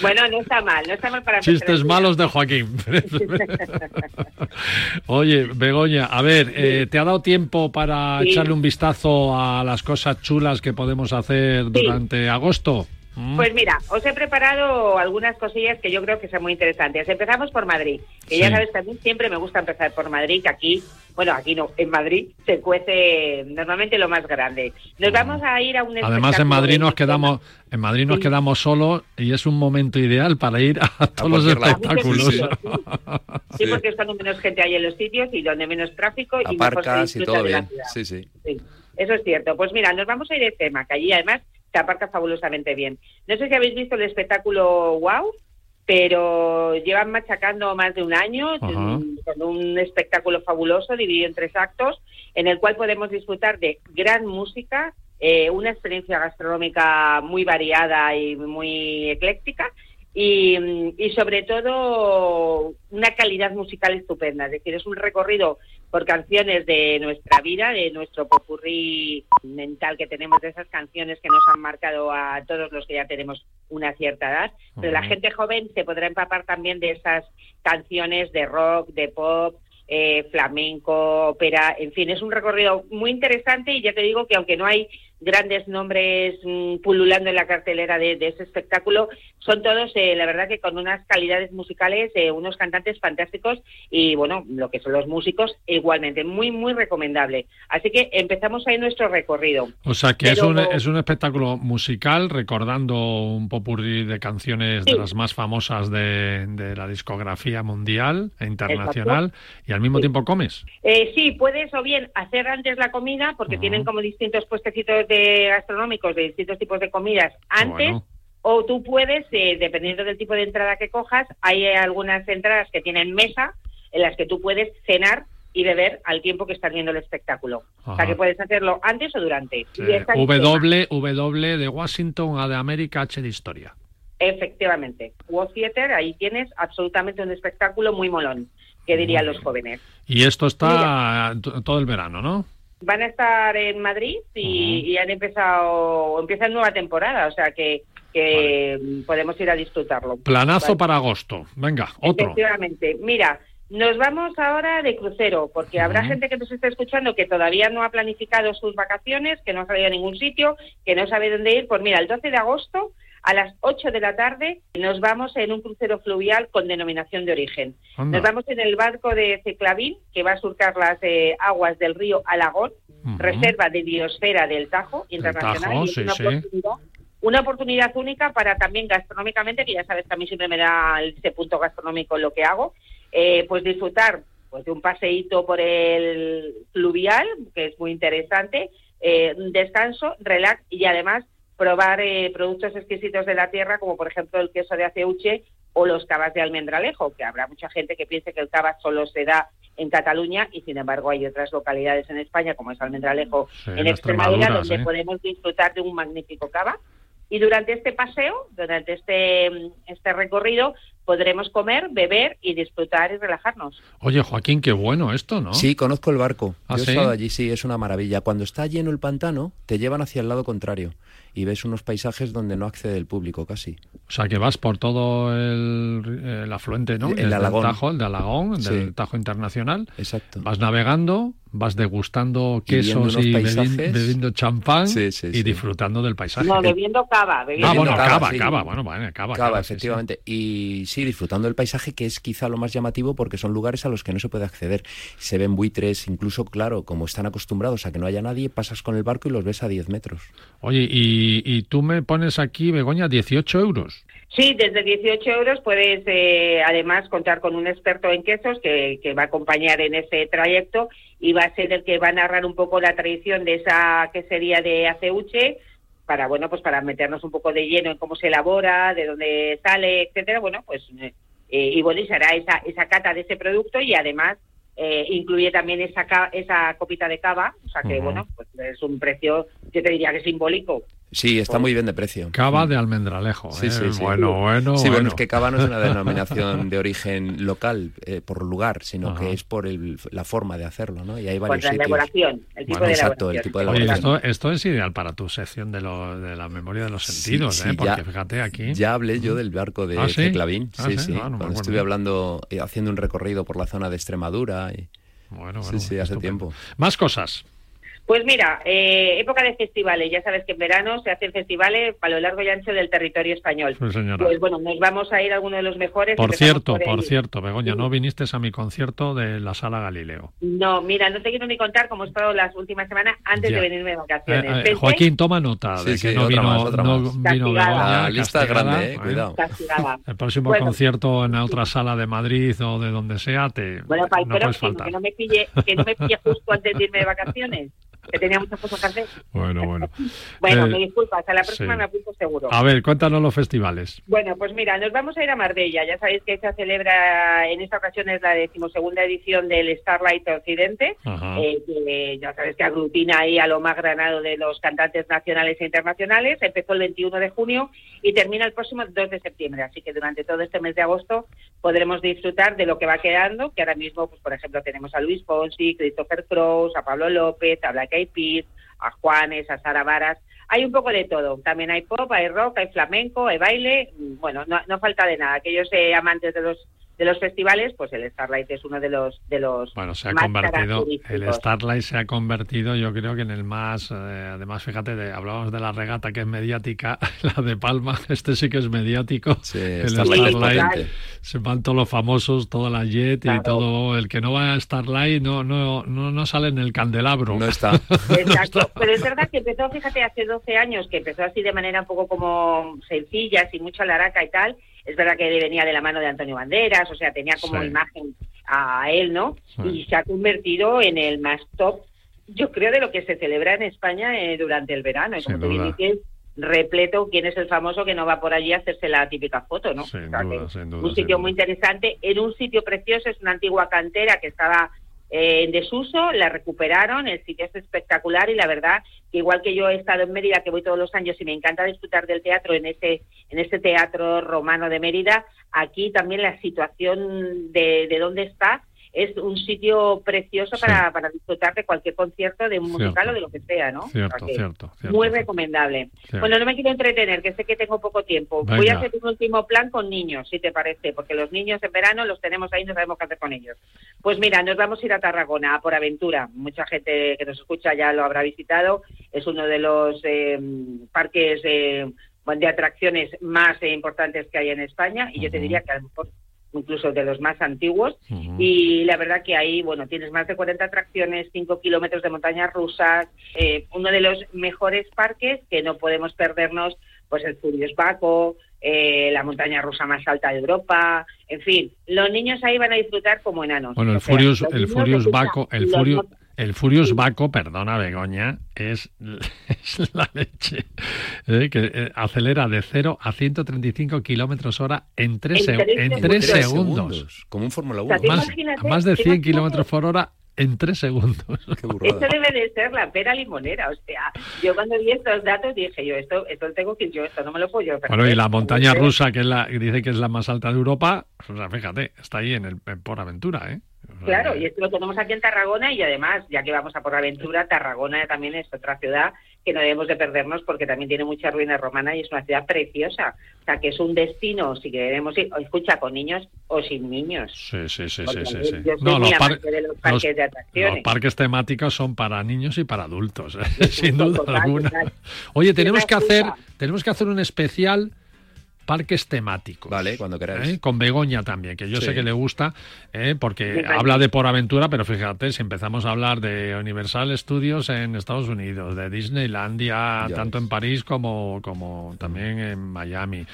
S12: Bueno, no está mal, no está mal para
S2: Chistes malos de Joaquín. Oye, Begoña, a ver, eh, ¿te ha dado tiempo para echarle un vistazo a las cosas chulas que podemos hacer durante agosto? Mm.
S12: Pues mira, os he preparado algunas cosillas que yo creo que son muy interesantes. Empezamos por Madrid, que ya sabes, también siempre me gusta empezar por Madrid, que aquí, bueno, aquí no, en Madrid se cuece normalmente lo más grande. Nos vamos a ir a un
S2: Además en
S12: espectáculo
S2: Madrid nos quedamos en Madrid nos quedamos solos y es un momento ideal para ir a todos los espectáculos.
S12: Sí, Sí, porque es cuando menos gente hay en los sitios y donde menos tráfico y mejor se
S3: Aparcas y
S12: disfruta
S3: todo
S12: de la
S3: bien.
S12: ciudad.
S3: Sí, sí.
S12: Sí, eso es cierto. Pues mira, nos vamos a ir de tema, que allí además se aparca fabulosamente bien. No sé si habéis visto el espectáculo Wow, pero llevan machacando más de un año mm, con un espectáculo fabuloso dividido en tres actos, en el cual podemos disfrutar de gran música, eh, una experiencia gastronómica muy variada y muy ecléctica. Y, y sobre todo una calidad musical estupenda, es decir, es un recorrido por canciones de nuestra vida, de nuestro popurrí mental que tenemos, de esas canciones que nos han marcado a todos los que ya tenemos una cierta edad, pero la gente joven se podrá empapar también de esas canciones de rock, de pop, eh, flamenco, ópera, en fin, es un recorrido muy interesante y ya te digo que aunque no hay grandes nombres mm, pululando en la cartelera de, de ese espectáculo, son todos, eh, la verdad que con unas calidades musicales, eh, unos cantantes fantásticos y bueno, lo que son los músicos igualmente, muy, muy recomendable. Así que empezamos ahí nuestro recorrido.
S2: O sea que es, un, es un espectáculo musical recordando un popurrí de canciones de las más famosas de, de la discografía mundial e internacional y al mismo tiempo comes.
S12: Eh, sí, puedes o bien hacer antes la comida, porque tienen como distintos puestecitos de gastronómicos de distintos tipos de comidas antes,
S2: Bueno.
S12: o tú puedes, eh, dependiendo del tipo de entrada que cojas, hay eh, algunas entradas que tienen mesa en las que tú puedes cenar y beber al tiempo que estás viendo el espectáculo. O sea
S2: Ajá.
S12: que puedes hacerlo antes o durante. Y esta-
S2: w, w de Washington, A de América, H de Historia.
S12: Efectivamente. World Theater, ahí tienes absolutamente un espectáculo muy molón, que dirían los jóvenes.
S2: Y esto está todo el verano, ¿no?
S12: Van a estar en Madrid y, y han empezado, empiezan nueva temporada, o sea que, que podemos ir a disfrutarlo.
S2: Planazo
S12: Vale.
S2: para agosto. Venga, otro.
S12: Efectivamente. Mira, nos vamos ahora de crucero, porque habrá gente que nos está escuchando que todavía no ha planificado sus vacaciones, que no ha salido a ningún sitio, que no sabe dónde ir. Pues mira, el 12 de agosto a las 8 de la tarde nos vamos en un crucero fluvial con denominación de origen.
S13: Anda.
S12: Nos vamos en el barco de Ceclavín, que va a surcar las eh, aguas del río Alagón, reserva de biosfera del Tajo internacional.
S2: Tajo,
S12: y es
S2: sí,
S12: una
S2: sí.
S12: oportunidad una oportunidad única para también gastronómicamente, que ya sabes que a mí siempre me da ese punto gastronómico lo que hago, eh, pues disfrutar pues de un paseíto por el fluvial, que es muy interesante, eh, descanso, relax y además probar eh, productos exquisitos de la tierra, como por ejemplo el queso de aceuche o los cavas de almendralejo, que habrá mucha gente que piense que el cava solo se da en Cataluña y sin embargo hay otras localidades en España, como es Almendralejo,
S2: Sí,
S12: en
S2: en
S12: Extremadura, donde podemos disfrutar de un magnífico cava. Y durante este paseo, durante este, este recorrido, podremos comer, beber y disfrutar y relajarnos.
S2: Oye, Joaquín, qué bueno esto, ¿no?
S3: Sí, conozco el barco.
S2: ¿Ah,
S3: Yo he
S2: sí?
S3: estado allí, sí, es una maravilla. Cuando está lleno el pantano, te llevan hacia el lado contrario y ves unos paisajes donde no accede el público casi.
S2: O sea, que vas por todo el, el afluente, ¿no?
S3: El
S2: Desde
S3: Alagón.
S2: Tajo, el de Alagón,
S3: Sí.
S2: del Tajo Internacional.
S3: Exacto.
S2: Vas navegando, vas degustando quesos y, bebiendo champán
S3: Sí, sí,
S2: y
S3: sí.
S2: disfrutando del paisaje.
S12: No, bebiendo cava. Bebiendo
S2: Ah, bueno,
S3: cava,
S2: cava,
S3: sí.
S2: cava, bueno, vale, cava.
S3: Cava,
S2: cava, sí, sí.
S3: efectivamente. Y sí, disfrutando del paisaje, que es quizá lo más llamativo porque son lugares a los que no se puede acceder. Se ven buitres, incluso, claro, como están acostumbrados a que no haya nadie, pasas con el barco y los ves a 10 metros.
S2: Oye, y, y tú me pones aquí, Begoña, 18 euros.
S12: Sí, desde 18 euros puedes eh, además contar con un experto en quesos que, que va a acompañar en ese trayecto y va a ser el que va a narrar un poco la tradición de esa quesería de aceuche para bueno pues para meternos un poco de lleno en cómo se elabora, de dónde sale, etcétera. Bueno, pues eh, y bueno y se hará esa esa cata de ese producto y además eh, incluye también esa esa copita de cava, o sea que bueno pues es un precio yo te diría que simbólico.
S3: Sí, está muy bien de precio.
S2: Cava de almendralejo.
S3: Sí,
S2: ¿eh?
S3: sí, sí.
S2: Bueno, bueno,
S3: Sí, bueno,
S2: bueno.
S3: es que cava no es una denominación de origen local, eh, por lugar, sino
S2: Ajá.
S3: que es por el- la forma de hacerlo, ¿no? Y hay
S12: Pues
S3: varios
S12: la
S3: sitios.
S12: elaboración, el tipo
S3: Bueno,
S12: de
S3: exacto, el
S12: elaboración.
S3: tipo de
S2: Oye,
S3: elaboración.
S2: esto, esto es ideal para tu sección de, lo, de la memoria de los sentidos,
S3: sí,
S2: ¿eh? Porque
S3: ya-
S2: fíjate aquí.
S3: Ya hablé yo del barco de
S2: ¿Ah, sí?
S3: Ceclavín,
S2: Ah,
S3: sí,
S2: sí,
S3: sí,
S2: ah, no
S3: cuando
S2: acuerdo.
S3: estuve hablando, eh, haciendo un recorrido por la zona de Extremadura. Y...
S2: Bueno,
S3: sí,
S2: bueno,
S3: sí, hace
S2: estupendo.
S3: tiempo.
S2: Más cosas.
S12: Pues mira, eh, época de festivales. Ya sabes que en verano se hacen festivales a lo largo y ancho del territorio español.
S2: Sí, señora.
S12: Pues bueno, nos vamos a ir a alguno de los mejores.
S2: Por cierto, por cierto, Begoña, no viniste a mi concierto de la Sala Galileo.
S12: No, mira, no te quiero ni contar cómo he estado las últimas semanas antes
S2: Ya.
S12: de venirme de
S2: Eh,
S12: vacaciones.
S2: eh,
S12: Pensé-
S2: Joaquín, toma nota de
S3: Sí,
S2: que
S3: sí,
S2: no vino,
S3: más,
S2: no vino. Begoña.
S3: La lista grande, eh,
S2: ¿eh?
S3: cuidado.
S12: castigada.
S2: El próximo
S12: Bueno.
S2: concierto en otra sala de Madrid o de donde sea, te
S12: Bueno, para el
S2: no puedes
S12: próximo,
S2: faltar.
S12: que no me pille, que no me pille justo antes de irme de vacaciones, que tenía muchas cosas que hacer.
S2: Bueno, bueno.
S12: Bueno,
S2: Eh,
S12: me disculpas, a la próxima
S2: sí.
S12: me apunto seguro.
S2: A ver, cuéntanos los festivales.
S12: Bueno, pues mira, nos vamos a ir a Marbella. Ya sabéis que se celebra, en esta ocasión es la decimosegunda edición del Starlight Occidente, eh, que ya sabes que aglutina ahí a lo más granado de los cantantes nacionales e internacionales. Empezó el 21 de junio y termina el próximo 2 de septiembre. Así que durante todo este mes de agosto podremos disfrutar de lo que va quedando, que ahora mismo, pues por ejemplo, tenemos a Luis Fonsi, Christopher Cross, a Pablo López, a Black Eyed Peas, a Juanes, a Sara Varas. Hay un poco de todo. También hay pop, hay rock, hay flamenco, hay baile. Bueno, no, no falta de nada. Aquellos eh, amantes de los de los festivales, pues el Starlight es uno de los de los
S2: Bueno, se ha
S12: más
S2: convertido, el. Starlight se ha convertido, yo creo que en el más, eh, además, fíjate, de, hablábamos de la regata que es mediática, la de Palma, este sí que es mediático. el
S3: Starlight
S2: se van todos los famosos, toda la Jet y
S12: Claro.
S2: todo, el que no va a Starlight no, no, no, no sale en el candelabro.
S3: No está.
S12: Exacto, pero es verdad que empezó, fíjate, hace 12 años, que empezó así de manera un poco como sencilla, sin mucha laraca y tal. Es verdad que venía de la mano de Antonio Banderas, o sea, tenía como
S13: Sí.
S12: imagen a él, ¿no?
S13: Sí.
S12: Y se ha convertido en el más top, yo creo, de lo que se celebra en España eh, durante el verano. Y
S2: Sin
S12: como tú bien
S2: duda.
S12: dices, repleto quién es el famoso que no va por allí a hacerse la típica foto, ¿no?
S2: Sin
S12: O sea,
S2: duda,
S12: que
S2: sin duda,
S12: un sitio muy interesante, en un sitio precioso, es una antigua cantera que estaba en desuso, la recuperaron, el sitio es espectacular y la verdad que igual que yo he estado en Mérida, que voy todos los años y me encanta disfrutar del teatro en ese, en ese teatro romano de Mérida, aquí también la situación de, de dónde está es un sitio precioso para, para disfrutar de cualquier concierto, de un musical
S2: Cierto.
S12: o de lo que sea, ¿no?
S2: Cierto, cierto, cierto.
S12: Muy recomendable.
S2: Cierto.
S12: Bueno, no me quiero entretener, que sé que tengo poco tiempo. Voy a hacer un último plan con niños, si te parece, porque los niños en verano los tenemos ahí y no sabemos qué hacer con ellos. Pues mira, nos vamos a ir a Tarragona, a por aventura. Mucha gente que nos escucha ya lo habrá visitado. Es uno de los eh, parques eh, de atracciones más eh, importantes que hay en España y yo te diría que a lo mejor incluso de los más antiguos. Y la verdad que ahí, bueno, tienes más de 40 atracciones, 5 kilómetros de montañas rusas, eh, uno de los mejores parques que no podemos perdernos, pues el Furious Baco, eh, la montaña rusa más alta de Europa, en fin, los niños ahí van a disfrutar como enanos.
S2: Bueno, el
S12: O sea,
S2: Furious,
S12: los
S2: el Furious Baco, el Furious, el Furious Baco, perdona Begoña, es, es la leche, ¿eh? que eh, acelera de 0 a 135 kilómetros hora en 3
S12: En tres
S2: en
S12: segundos.
S2: tres
S12: Tres
S2: segundos.
S3: Como un Fórmula
S12: O sea,
S3: 1.
S12: tú
S2: Más, de
S12: tú
S2: 100
S12: imagínate-
S2: kilómetros por hora en 3 segundos.
S12: Esto debe de ser la pera limonera, o sea, yo cuando vi estos datos dije yo, esto, esto lo tengo que yo, esto no me lo puedo yo perder.
S2: Bueno, y la montaña rusa, que es la, que dice que es la más alta de Europa, o sea, fíjate, está ahí en el en Por Aventura, ¿eh?
S12: Claro, y esto lo tenemos aquí en Tarragona y además, ya que vamos a por aventura, Tarragona también es otra ciudad que no debemos de perdernos porque también tiene mucha ruina romana y es una ciudad preciosa. O sea, que es un destino, si queremos ir, o escucha, con niños o sin niños.
S2: Sí, sí, sí, sí,
S12: Porque
S2: sí,
S12: yo-
S2: sí.
S12: yo soy
S2: No,
S12: muy
S2: los, par-
S12: amante de los parques de atracciones.
S2: los parques temáticos son para niños y para adultos, ¿eh? sin duda
S12: Total,
S2: alguna.
S12: total.
S2: Oye, tenemos que hacer, tenemos que hacer un especial parques temáticos.
S3: Vale, cuando queráis.
S2: ¿eh? Con Begoña también, que yo
S3: Sí.
S2: sé que le gusta, ¿eh? porque habla de por aventura, pero fíjate, si empezamos a hablar de Universal Studios en Estados Unidos, de Disneylandia,
S3: Ya
S2: tanto
S3: ves.
S2: en París como, como también en Miami,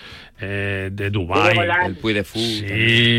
S2: eh, de Dubai.
S3: El Puy de Fou.
S2: Sí,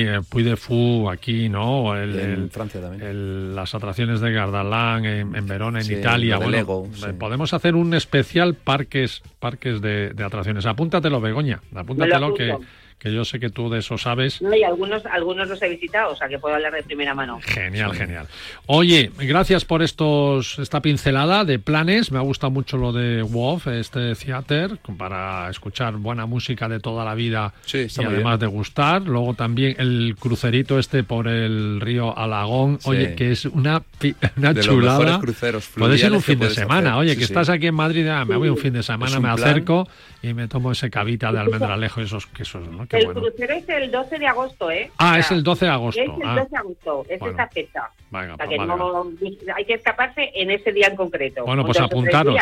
S2: el Puy de Fou aquí, ¿no? El,
S3: En
S2: el-
S3: Francia también.
S2: el- las atracciones de Gardaland en, en Verona, en
S3: Sí,
S2: Italia. Bueno,
S3: Lego,
S2: eh,
S3: sí.
S2: podemos hacer un especial parques, parques de, de atracciones. Apúntatelo, Begoña. Apúntatelo que,
S12: apunto.
S2: Que yo sé que tú de eso sabes.
S12: No, y algunos, algunos los he visitado, o sea, que puedo hablar de primera mano.
S2: Genial, genial. Oye, gracias por estos esta pincelada de planes. Me ha gustado mucho lo de WOF, este theater, para escuchar buena música de toda la vida
S3: Sí, está
S2: y
S3: muy
S2: además
S3: bien.
S2: de gustar. Luego también el crucerito este por el río Alagón,
S3: Sí.
S2: oye, que es una, una
S3: De los
S2: chulada.
S3: mejores cruceros
S2: Puede ser un fin de semana.
S3: hacer.
S2: Oye,
S3: Sí,
S2: que
S3: sí.
S2: estás aquí en Madrid, ah, me voy un fin de semana, me
S3: plan.
S2: acerco y me tomo ese cavita de almendralejo y esos quesos, ¿no?
S12: El crucero es el 12 de agosto, ¿eh?
S2: Ah, es el 12 de agosto.
S12: Es el 12
S2: ah.
S12: de agosto, es esa fecha.
S2: Venga,
S12: o sea,
S2: pues
S12: que
S2: vale,
S12: no, hay que escaparse en ese día en concreto.
S2: Bueno, pues apuntaros.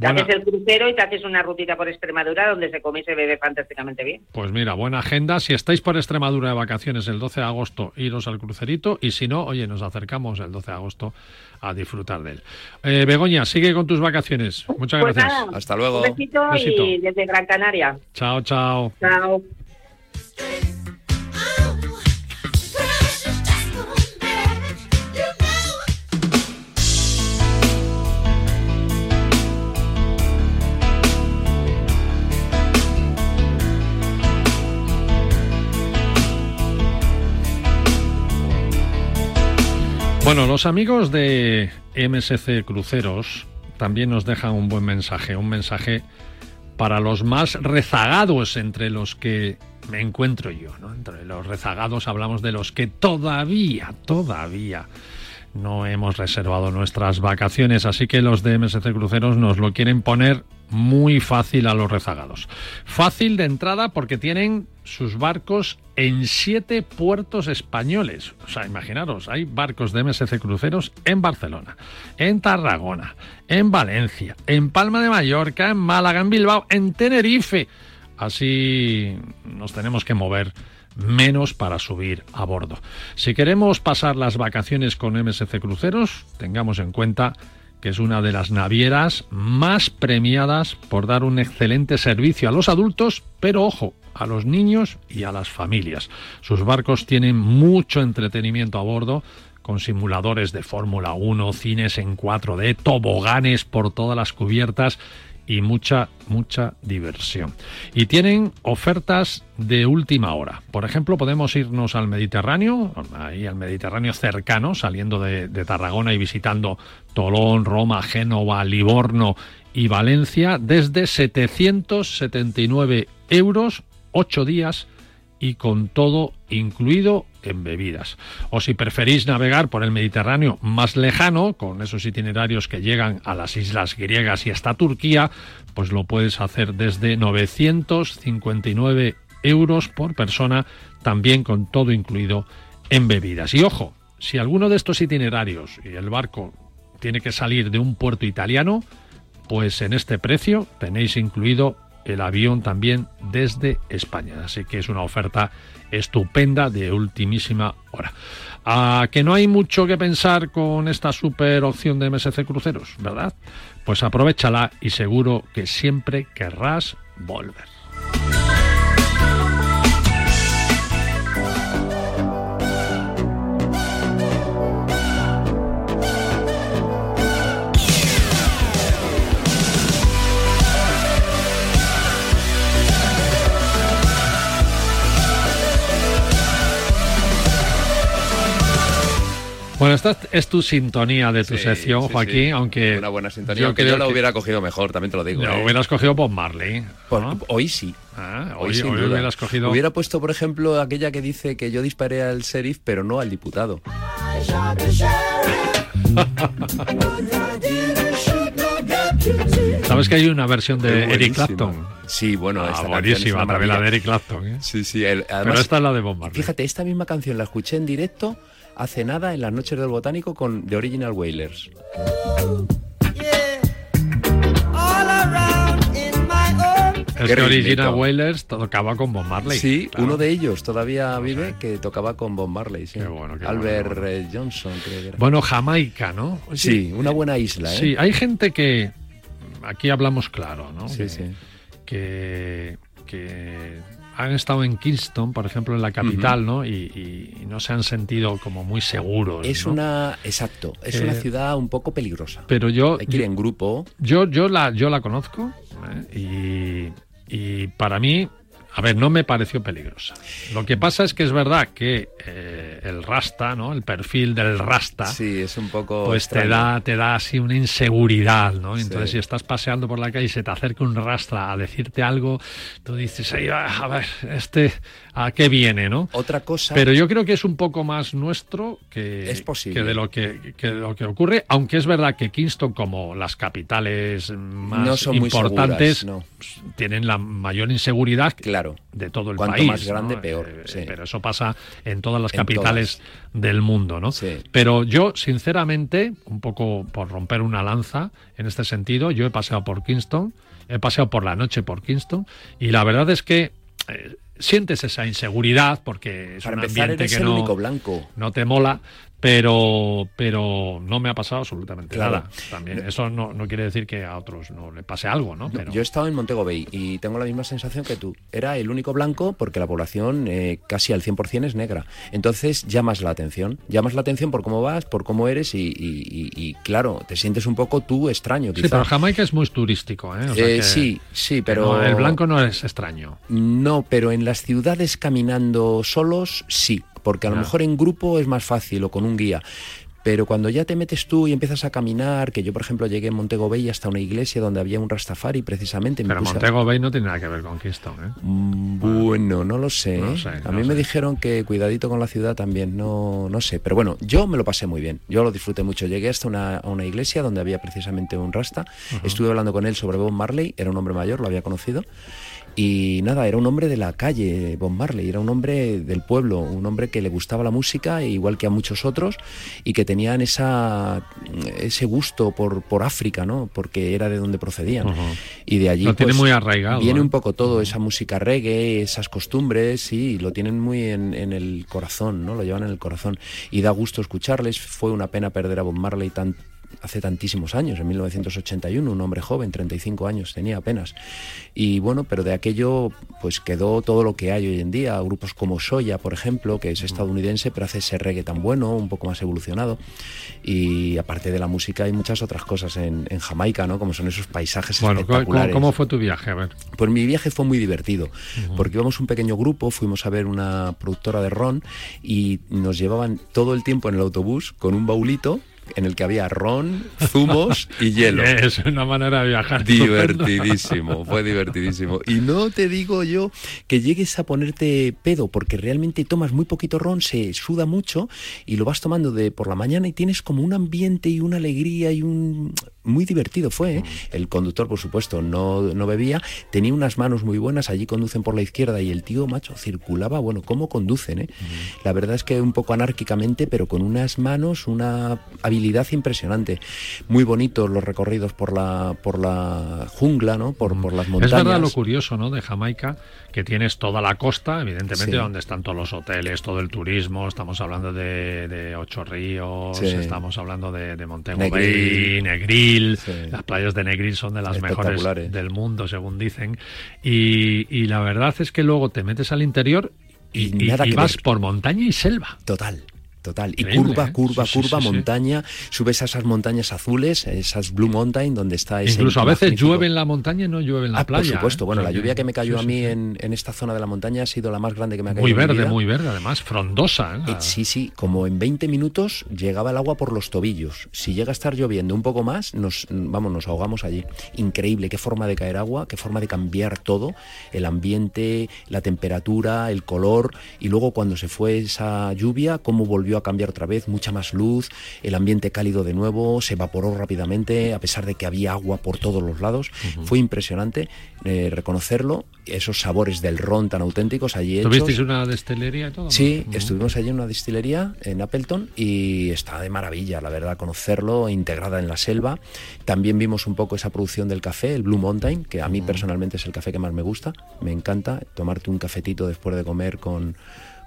S12: Te
S2: Buena-
S12: haces el crucero y te haces una rutita por Extremadura donde se come y se bebe fantásticamente bien.
S2: Pues mira, buena agenda. Si estáis por Extremadura de vacaciones el 12 de agosto, iros al crucerito. Y si no, oye, nos acercamos el 12 de agosto a disfrutar de él. Eh, Begoña, sigue con tus vacaciones. Muchas
S12: Pues
S2: gracias.
S12: nada,
S3: Hasta luego.
S12: Un besito,
S2: Besito.
S12: y desde Gran Canaria.
S2: Chao, chao.
S12: Chao.
S2: Bueno, los amigos de MSC Cruceros también nos dejan un buen mensaje, un mensaje para los más rezagados entre los que me encuentro yo, ¿no? Entre los rezagados hablamos de los que todavía, todavía no hemos reservado nuestras vacaciones, así que los de MSC Cruceros nos lo quieren poner muy fácil a los rezagados. Fácil de entrada porque tienen sus barcos en siete puertos españoles. O sea, imaginaros, hay barcos de MSC Cruceros en Barcelona, en Tarragona, en Valencia, en Palma de Mallorca, en Málaga, en Bilbao, en Tenerife. Así nos tenemos que mover menos para subir a bordo. Si queremos pasar las vacaciones con MSC Cruceros, tengamos en cuenta que es una de las navieras más premiadas por dar un excelente servicio a los adultos, pero ojo, a los niños y a las familias. Sus barcos tienen mucho entretenimiento a bordo, con simuladores de Fórmula 1, cines en 4D, toboganes por todas las cubiertas y mucha, mucha diversión. Y tienen ofertas de última hora. Por ejemplo, podemos irnos al Mediterráneo, ahí al Mediterráneo cercano, saliendo de, Tarragona y visitando Tolón, Roma, Génova, Livorno y Valencia, desde 779 euros, 8 días y con todo incluido en bebidas. O si preferís navegar por el Mediterráneo más lejano, con esos itinerarios que llegan a las islas griegas y hasta Turquía, pues lo puedes hacer desde 959 euros por persona, también con todo incluido en bebidas. Y ojo, si alguno de estos itinerarios y el barco tiene que salir de un puerto italiano, pues en este precio tenéis incluido el avión también desde España. Así que es una oferta estupenda de ultimísima hora. ¿A que no hay mucho que pensar con esta super opción de MSC Cruceros, verdad? Pues aprovechala y seguro que siempre querrás volver. Bueno, esta es tu sintonía de tu
S3: Sí,
S2: sección,
S3: sí, sí.
S2: Joaquín, aunque
S3: Una buena sintonía.
S2: yo
S3: aunque
S2: creo
S3: yo la
S2: que-
S3: hubiera cogido mejor, también te lo digo.
S2: Lo
S3: ¿eh?
S2: hubieras cogido Bob Marley.
S3: Por-
S2: ¿no?
S3: Hoy sí.
S2: Ah,
S3: Hoy,
S2: hoy,
S3: sin
S2: hoy
S3: duda.
S2: hubieras cogido.
S3: Hubiera puesto, por ejemplo, aquella que dice que yo disparé al sheriff, pero no al diputado.
S2: ¿Sabes que hay una versión de
S3: Es
S2: Eric. Clapton?
S3: Sí, bueno,
S2: Ah,
S3: esta es
S2: buenísima, también la de. Eric Clapton. ¿eh?
S3: Sí, sí. el-
S2: Pero esta es la de Bob Marley.
S3: Fíjate, esta misma canción la escuché en directo hace nada en las noches del botánico con The Original Wailers.
S2: Es que Original. Wailers tocaba con Bob Marley.
S3: Sí,
S2: claro.
S3: uno de ellos todavía vive que tocaba con Bob Marley. Sí.
S2: Qué bueno, qué
S3: Albert
S2: bueno,
S3: eh, Johnson, creo que era.
S2: Bueno, Jamaica, ¿no? Oye,
S3: sí, una buena isla, ¿eh?
S2: Sí, hay gente que. Aquí hablamos claro, ¿no?
S3: Sí,
S2: que,
S3: sí.
S2: Que, que han estado en Kingston, por ejemplo, en la capital, ¿no? Y, y- y no se han sentido como muy seguros.
S3: Es
S2: ¿no?
S3: una, exacto, es
S2: Eh,
S3: una ciudad un poco peligrosa.
S2: Pero yo.
S3: Hay que ir en grupo.
S2: Yo, yo, la, yo la conozco ¿eh? y, y para mí, a ver, no me pareció peligrosa. Lo que pasa es que es verdad que eh, el rasta, ¿no? El perfil del rasta.
S3: Sí, es un poco.
S2: Pues te da, te da así una inseguridad, ¿no? Entonces,
S3: Sí.
S2: si estás paseando por la calle y se te acerca un rastra a decirte algo, tú dices, "Ay, a ver, este, ¿a qué viene, no?
S3: Otra cosa.
S2: Pero yo creo que es un poco más nuestro que,
S3: Es posible.
S2: que de lo que, que de lo que ocurre, aunque es verdad que Kingston, como las capitales más
S3: No son muy
S2: importantes,
S3: seguras, no.
S2: tienen la mayor inseguridad.
S3: Claro.
S2: De todo el
S3: Cuanto
S2: país.
S3: más grande,
S2: ¿no?
S3: peor,
S2: Eh,
S3: sí.
S2: Pero eso pasa en todas las
S3: En
S2: capitales del mundo, ¿no? Pero yo, sinceramente, un poco por romper una lanza en este sentido, yo he paseado por Kingston, he paseado por la noche por Kingston, y la verdad es que eh, sientes esa inseguridad porque es
S3: Para
S2: un ambiente
S3: eres
S2: que
S3: el
S2: no,
S3: único blanco.
S2: no te mola, pero, pero no me ha pasado absolutamente
S3: Claro.
S2: nada. También eso no, no quiere decir que a otros no le pase algo, ¿no? Pero
S3: Yo he estado en Montego Bay y tengo la misma sensación que tú. Era el único blanco porque la población eh, casi al 100% es negra. Entonces llamas la atención. Llamas la atención por cómo vas, por cómo eres y, y- y- y, claro, te sientes un poco tú extraño.
S2: Sí, pero Jamaica es muy turístico, ¿eh? O sea
S3: Eh,
S2: que-
S3: sí, sí, pero...
S2: no, el blanco no es extraño.
S3: No, pero en las ciudades caminando solos, sí. Porque a lo mejor en grupo es más fácil o con un guía. Pero cuando ya te metes tú y empiezas a caminar, que yo por ejemplo llegué en Montego Bay hasta una iglesia donde había un Rastafari precisamente. me
S2: Pero
S3: a-
S2: Montego Bay no tiene nada que ver con Kingston, ¿eh?
S3: Mm, Bueno, no lo sé.
S2: No
S3: ¿eh?
S2: sé,
S3: a
S2: no
S3: mí me dijeron que cuidadito con la ciudad también, no, no sé. Pero bueno, yo me lo pasé muy bien. Yo lo disfruté mucho. Llegué hasta una, a una iglesia donde había precisamente un rasta. Estuve hablando con él sobre Bob Marley. Era un hombre mayor, lo había conocido. Y nada, era un hombre de la calle, Bob Marley, era un hombre del pueblo, un hombre que le gustaba la música, igual que a muchos otros, y que tenían esa, ese gusto por, por África, ¿no? Porque era de donde procedían. Y de allí
S2: Lo tiene
S3: pues,
S2: muy arraigado,
S3: Viene
S2: ¿eh?
S3: un poco todo, esa música reggae, esas costumbres, sí, lo tienen muy en, en el corazón, ¿no? Lo llevan en el corazón. Y da gusto escucharles. Fue una pena perder a Bob Marley tan hace tantísimos años, en 1981, un hombre joven, 35 años tenía apenas. Y bueno, pero de aquello pues quedó todo lo que hay hoy en día, grupos como Soya, por ejemplo, que es estadounidense, pero hace ese reggae tan bueno, un poco más evolucionado. Y aparte de la música hay muchas otras cosas en, en Jamaica, ¿no? Como son esos paisajes
S2: Bueno, ¿cómo,
S3: espectaculares.
S2: cómo fue tu viaje? A ver.
S3: Pues mi viaje fue muy divertido, porque íbamos un pequeño grupo, fuimos a ver una productora de ron y nos llevaban todo el tiempo en el autobús con un baulito en el que había ron, zumos y hielo.
S2: Es una manera de viajar.
S3: Divertidísimo, fue divertidísimo. Y no te digo yo que llegues a ponerte pedo, porque realmente tomas muy poquito ron, se suda mucho y lo vas tomando de por la mañana y tienes como un ambiente y una alegría y un muy divertido fue. ¿eh? El conductor, por supuesto, no, no bebía, tenía unas manos muy buenas, allí conducen por la izquierda y el tío, macho, circulaba, bueno, ¿cómo conducen? eh? La verdad es que un poco anárquicamente, pero con unas manos, una habilidad impresionante. Muy bonitos los recorridos por la, por la jungla, ¿no? Por, por las
S2: Es
S3: montañas.
S2: verdad lo curioso, ¿no? De Jamaica, que tienes toda la costa, evidentemente,
S3: Sí.
S2: donde están todos los hoteles, todo el turismo. Estamos hablando de, de Ocho Ríos,
S3: Sí.
S2: estamos hablando de, de Montego. Bay, Negril. Las playas de Negril son de las mejores del mundo, según dicen. Y, y la verdad es que luego te metes al interior y,
S3: Y
S2: y-
S3: nada
S2: y
S3: que
S2: vas
S3: ver.
S2: por montaña y selva.
S3: Total. Total. Y
S2: Increíble,
S3: curva,
S2: ¿eh?
S3: curva,
S2: Sí,
S3: curva,
S2: sí, sí.
S3: montaña. Subes a esas montañas azules, esas Blue Mountain, donde está ese.
S2: Incluso a veces
S3: magnífico-
S2: llueve en la montaña y no llueve en la
S3: Ah,
S2: playa.
S3: por supuesto.
S2: ¿eh?
S3: Bueno, la lluvia que me cayó a mí. En, en esta zona de la montaña ha sido la más grande que me ha caído
S2: Muy
S3: en mi
S2: verde,
S3: vida.
S2: muy verde, además, frondosa. ¿eh?
S3: Eh, Sí, sí, como en 20 minutos llegaba el agua por los tobillos. Si llega a estar lloviendo un poco más, nos vamos, nos ahogamos allí. Increíble, qué forma de caer agua, qué forma de cambiar todo, el ambiente, la temperatura, el color, y luego cuando se fue esa lluvia, cómo volvió a cambiar otra vez, mucha más luz, el ambiente cálido de nuevo, se evaporó rápidamente, a pesar de que había agua por todos los lados. Fue impresionante eh, reconocerlo, esos sabores del ron tan auténticos allí.
S2: ¿Tuvisteis una destilería y todo?
S3: Sí,
S2: Ujú.
S3: estuvimos allí en una distillería en Appleton y está de maravilla, la verdad, conocerlo, integrada en la selva. También vimos un poco esa producción del café, el Blue Mountain, que a mí personalmente es el café que más me gusta. Me encanta tomarte un cafetito después de comer con,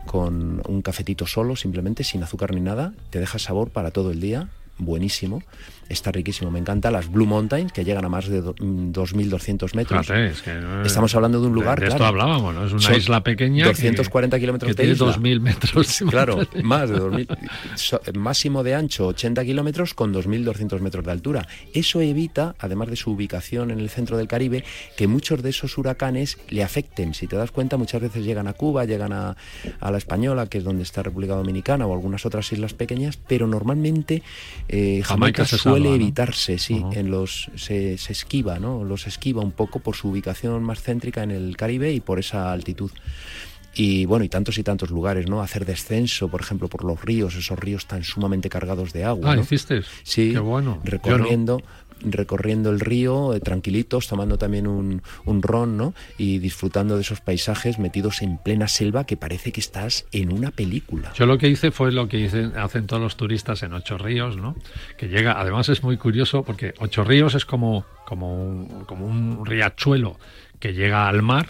S3: con un cafetito solo, simplemente, sin azúcar ni nada. Te deja sabor para todo el día. Buenísimo, está riquísimo. Me encanta las Blue Mountains que llegan a más de do- mm, 2.200 metros.
S2: Fíjate, es que, eh,
S3: Estamos hablando de un lugar.
S2: De, esto
S3: claro.
S2: hablábamos, ¿no? Es una
S3: Son
S2: isla pequeña.
S3: 240
S2: que,
S3: kilómetros
S2: que
S3: de
S2: tiene
S3: isla.
S2: 2.000 metros.
S3: Claro, más de 2.000. so- máximo de ancho 80 kilómetros con 2.200 metros de altura. Eso evita, además de su ubicación en el centro del Caribe, que muchos de esos huracanes le afecten. Si te das cuenta, muchas veces llegan a Cuba, llegan a, a la Española, que es donde está República Dominicana, o algunas otras islas pequeñas, pero normalmente eh,
S2: Jamaica
S3: Jamaica,
S2: se
S3: suele evitarse, sí, en los se, se esquiva, ¿no? Los esquiva un poco por su ubicación más céntrica en el Caribe y por esa altitud. Y bueno, y tantos y tantos lugares, ¿no? Hacer descenso, por ejemplo, por los ríos, esos ríos tan sumamente cargados de agua.
S2: Ah,
S3: ¿no?
S2: ¿hiciste?
S3: Sí,
S2: Qué bueno. No.
S3: Recorriendo. el río, eh, tranquilitos, tomando también un, un ron, ¿no? Y disfrutando de esos paisajes metidos en plena selva que parece que estás en una película.
S2: Yo lo que hice fue lo que hacen todos los turistas en Ocho Ríos, ¿no? Que llega, además es muy curioso porque Ocho Ríos es como, como, un, como un riachuelo que llega al mar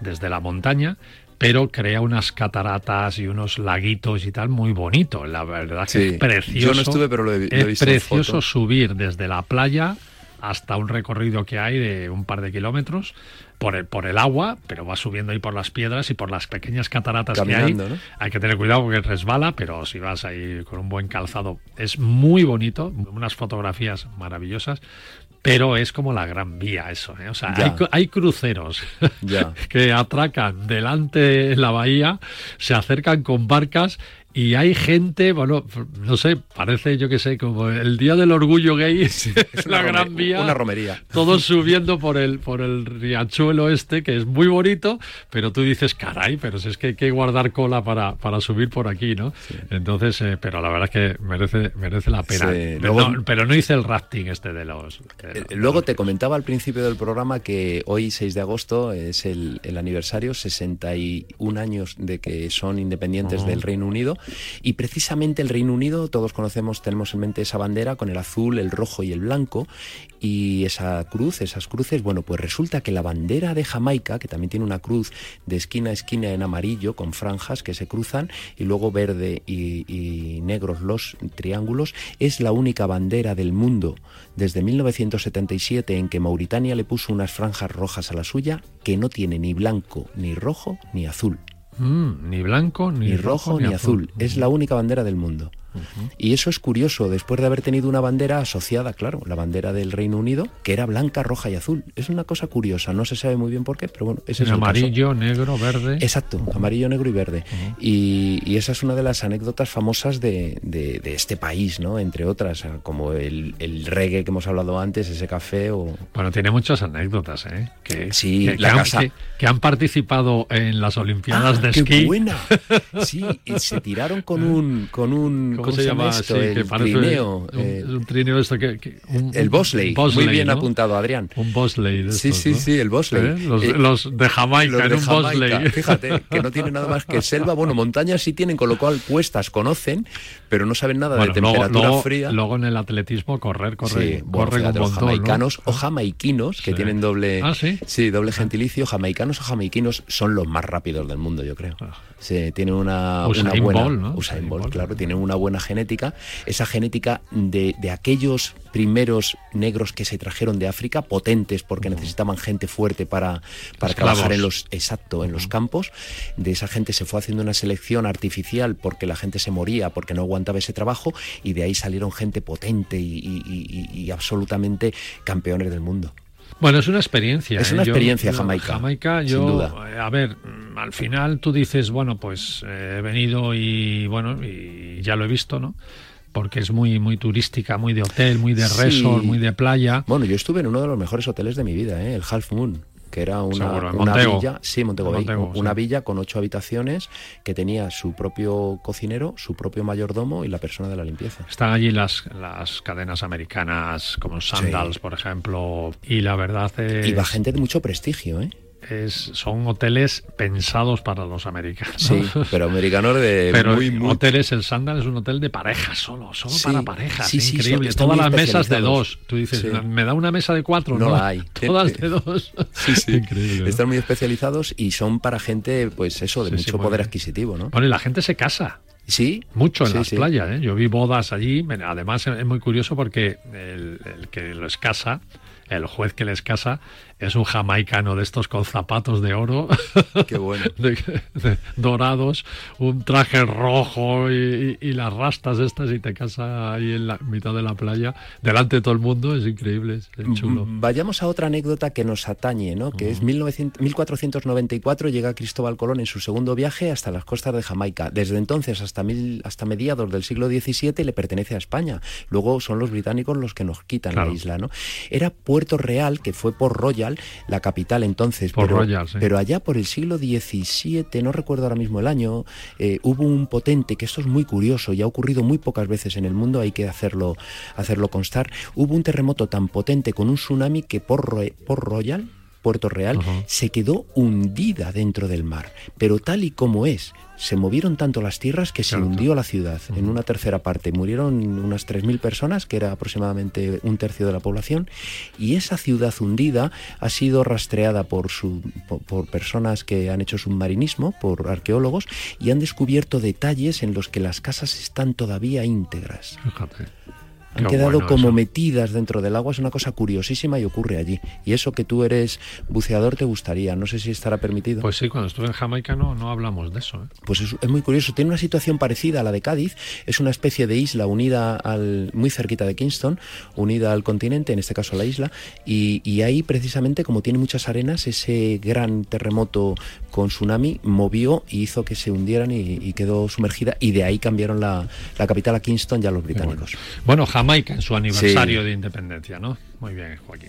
S2: desde la montaña pero crea unas cataratas y unos laguitos y tal muy bonito. La verdad que es precioso.
S3: Yo no estuve, pero lo he, lo he
S2: es precioso subir desde la playa hasta un recorrido que hay de un par de kilómetros por el, por el agua, pero va subiendo ahí por las piedras y por las pequeñas cataratas que hay.
S3: ¿no?
S2: Hay que tener cuidado porque resbala, pero si vas ahí con un buen calzado es muy bonito, unas fotografías maravillosas. Pero es como la gran vía eso, ¿eh? O sea, hay, hay, cruceros
S3: ya.
S2: que atracan delante en la bahía, se acercan con barcas y hay gente, bueno, no sé, parece, yo que sé, como el Día del Orgullo Gay,
S3: es
S2: la gran vía.
S3: Una romería.
S2: Todos subiendo por el, por el riachuelo este, que es muy bonito, pero tú dices, caray, pero si es que hay que guardar cola para, para subir por aquí, ¿no? Sí. Entonces, eh, pero la verdad es que merece, merece la pena. Sí. Luego, no, pero, no, hice el rafting este de los...
S3: De los luego te comentaba al principio del programa que hoy, 6 de agosto, es el, el aniversario, 61 años de que son independientes uh -huh. del Reino Unido y precisamente el Reino Unido, todos conocemos, tenemos en mente esa bandera con el azul, el rojo y el blanco, y esa cruz, esas cruces, bueno, pues resulta que la bandera de Jamaica, que también tiene una cruz de esquina a esquina en amarillo, con franjas que se cruzan, y luego verde y, negros los triángulos, es la única bandera del mundo desde 1977 en que Mauritania le puso unas franjas rojas a la suya, que no tiene ni blanco, ni rojo, ni azul.
S2: Mm, ni blanco, ni,
S3: ni rojo,
S2: rojo,
S3: ni, azul. Es la única bandera del mundo. Uh -huh. Y eso es curioso, después de haber tenido una bandera asociada, claro, la bandera del Reino Unido, que era blanca, roja y azul. Es una cosa curiosa, no se sabe muy bien por qué, pero bueno, ese es el
S2: amarillo,
S3: caso.
S2: negro, verde.
S3: Exacto, amarillo, negro y verde. Uh -huh. y, y, esa es una de las anécdotas famosas de, de, de este país, ¿no? Entre otras, como el, el, reggae que hemos hablado antes, ese café o...
S2: Bueno, tiene muchas anécdotas, ¿eh? Que,
S3: sí,
S2: que,
S3: la
S2: que
S3: casa...
S2: Han, que, han participado en las Olimpiadas
S3: ah,
S2: de
S3: qué
S2: esquí.
S3: buena! Sí, se tiraron con un... Con un
S2: ¿Cómo, ¿cómo se llama
S3: esto? Sí, el trineo.
S2: Un, eh, un, trineo esto que... que un,
S3: el bosley. Muy bien
S2: ¿no?
S3: apuntado, Adrián.
S2: Un bosley. De estos,
S3: sí, sí,
S2: ¿no?
S3: sí, el bosley.
S2: ¿Eh? Los,
S3: eh,
S2: los, de Jamaica,
S3: los
S2: en
S3: de
S2: un bosley.
S3: Fíjate, que no tiene nada más que selva. Bueno, montañas sí tienen, con lo cual cuestas conocen, pero no saben nada
S2: bueno,
S3: de temperatura
S2: luego,
S3: fría.
S2: Luego en el atletismo correr, correr,
S3: sí, bueno,
S2: corre
S3: fíjate,
S2: un
S3: los jamaicanos
S2: ¿no?
S3: o jamaiquinos, que
S2: sí.
S3: tienen doble,
S2: ¿Ah, sí?
S3: sí, doble gentilicio, jamaicanos o jamaiquinos son los más rápidos del mundo, yo creo.
S2: Ah.
S3: Sí, tienen una, buena
S2: Ball, ¿no?
S3: Usain Bolt, claro, tienen una buena genética. Esa genética de, de, aquellos primeros negros que se trajeron de África, potentes porque uh -huh. necesitaban gente fuerte para, para trabajar en los exacto, en uh -huh. los campos. De esa gente se fue haciendo una selección artificial porque la gente se moría, porque no aguantaba ese trabajo, y de ahí salieron gente potente y, y, y, y absolutamente campeones del mundo.
S2: Bueno, es una experiencia.
S3: Es una
S2: ¿eh?
S3: experiencia
S2: yo,
S3: Jamaica.
S2: Jamaica, yo,
S3: sin duda.
S2: a ver, al final tú dices, bueno, pues eh, he venido y bueno, y ya lo he visto, ¿no? Porque es muy, muy turística, muy de hotel, muy de resort, sí. muy de playa.
S3: Bueno, yo estuve en uno de los mejores hoteles de mi vida, ¿eh? el Half Moon que era una,
S2: Seguro,
S3: una
S2: Montego.
S3: villa, sí, Montego, Bay,
S2: Montego,
S3: una
S2: sí.
S3: villa con ocho habitaciones que tenía su propio cocinero, su propio mayordomo y la persona de la limpieza.
S2: Están allí las, las cadenas americanas como Sandals, sí. por ejemplo, y la verdad es...
S3: Y va gente de mucho prestigio, ¿eh?
S2: Es, son hoteles pensados para los americanos.
S3: Sí, pero americanos de
S2: pero
S3: muy, muy...
S2: hoteles, el Sandal es un hotel de parejas solo, solo
S3: sí,
S2: para parejas,
S3: sí, sí,
S2: increíble. Todas las mesas de dos. Tú dices. ¿me da una mesa de cuatro?
S3: No,
S2: no
S3: la hay.
S2: Todas de dos.
S3: Sí, sí.
S2: increíble.
S3: Están muy especializados y son para gente, pues eso, de mucho poder adquisitivo, ¿no?
S2: Bueno, y la gente se casa.
S3: Sí.
S2: Mucho en
S3: sí,
S2: las
S3: sí.
S2: playas, ¿eh? Yo vi bodas allí. Además, es muy curioso porque el, el que los casa, el juez que les casa, es un jamaicano de estos con zapatos de oro.
S3: Qué bueno.
S2: de, de, dorados, un traje rojo y, y, y, las rastas estas y te casa ahí en la mitad de la playa, delante de todo el mundo, es increíble, es chulo.
S3: Vayamos a otra anécdota que nos atañe, ¿no? Que uh -huh. es 1900, 1494 llega Cristóbal Colón en su segundo viaje hasta las costas de Jamaica. Desde entonces hasta, mil, hasta mediados del siglo XVII le pertenece a España. Luego son los británicos los que nos quitan
S2: claro.
S3: la isla, ¿no? Era Puerto Real, que fue por Royal, la capital entonces. Pero,
S2: Royal, sí.
S3: pero allá por el siglo XVII, no recuerdo ahora mismo el año, eh, hubo un potente, que esto es muy curioso y ha ocurrido muy pocas veces en el mundo, hay que hacerlo, hacerlo constar, hubo un terremoto tan potente con un tsunami que por, por Royal, Puerto Real, se quedó hundida dentro del mar. Pero tal y como es, se movieron tanto las tierras que se hundió la ciudad en una tercera parte. Murieron unas 3.000 personas, que era aproximadamente un tercio de la población, y esa ciudad hundida ha sido rastreada por, su, por, por personas que han hecho submarinismo, por arqueólogos, y han descubierto detalles en los que las casas están todavía íntegras.
S2: Fíjate.
S3: Han
S2: Qué
S3: quedado
S2: bueno
S3: como
S2: eso.
S3: metidas dentro del agua, es una cosa curiosísima y ocurre allí. Y eso que tú eres buceador te gustaría, no sé si estará permitido.
S2: Pues sí, cuando estuve en Jamaica no, no hablamos de eso. ¿eh?
S3: Pues es, es muy curioso. Tiene una situación parecida a la de Cádiz. Es una especie de isla unida al muy cerquita de Kingston, unida al continente, en este caso a la isla. Y, y ahí precisamente, como tiene muchas arenas, ese gran terremoto con tsunami movió y hizo que se hundieran y, y quedó sumergida. Y de ahí cambiaron la, la capital a Kingston ya los británicos.
S2: Bueno, Jamaica en su aniversario
S3: Sí.
S2: de independencia, ¿no? Muy bien, Joaquín.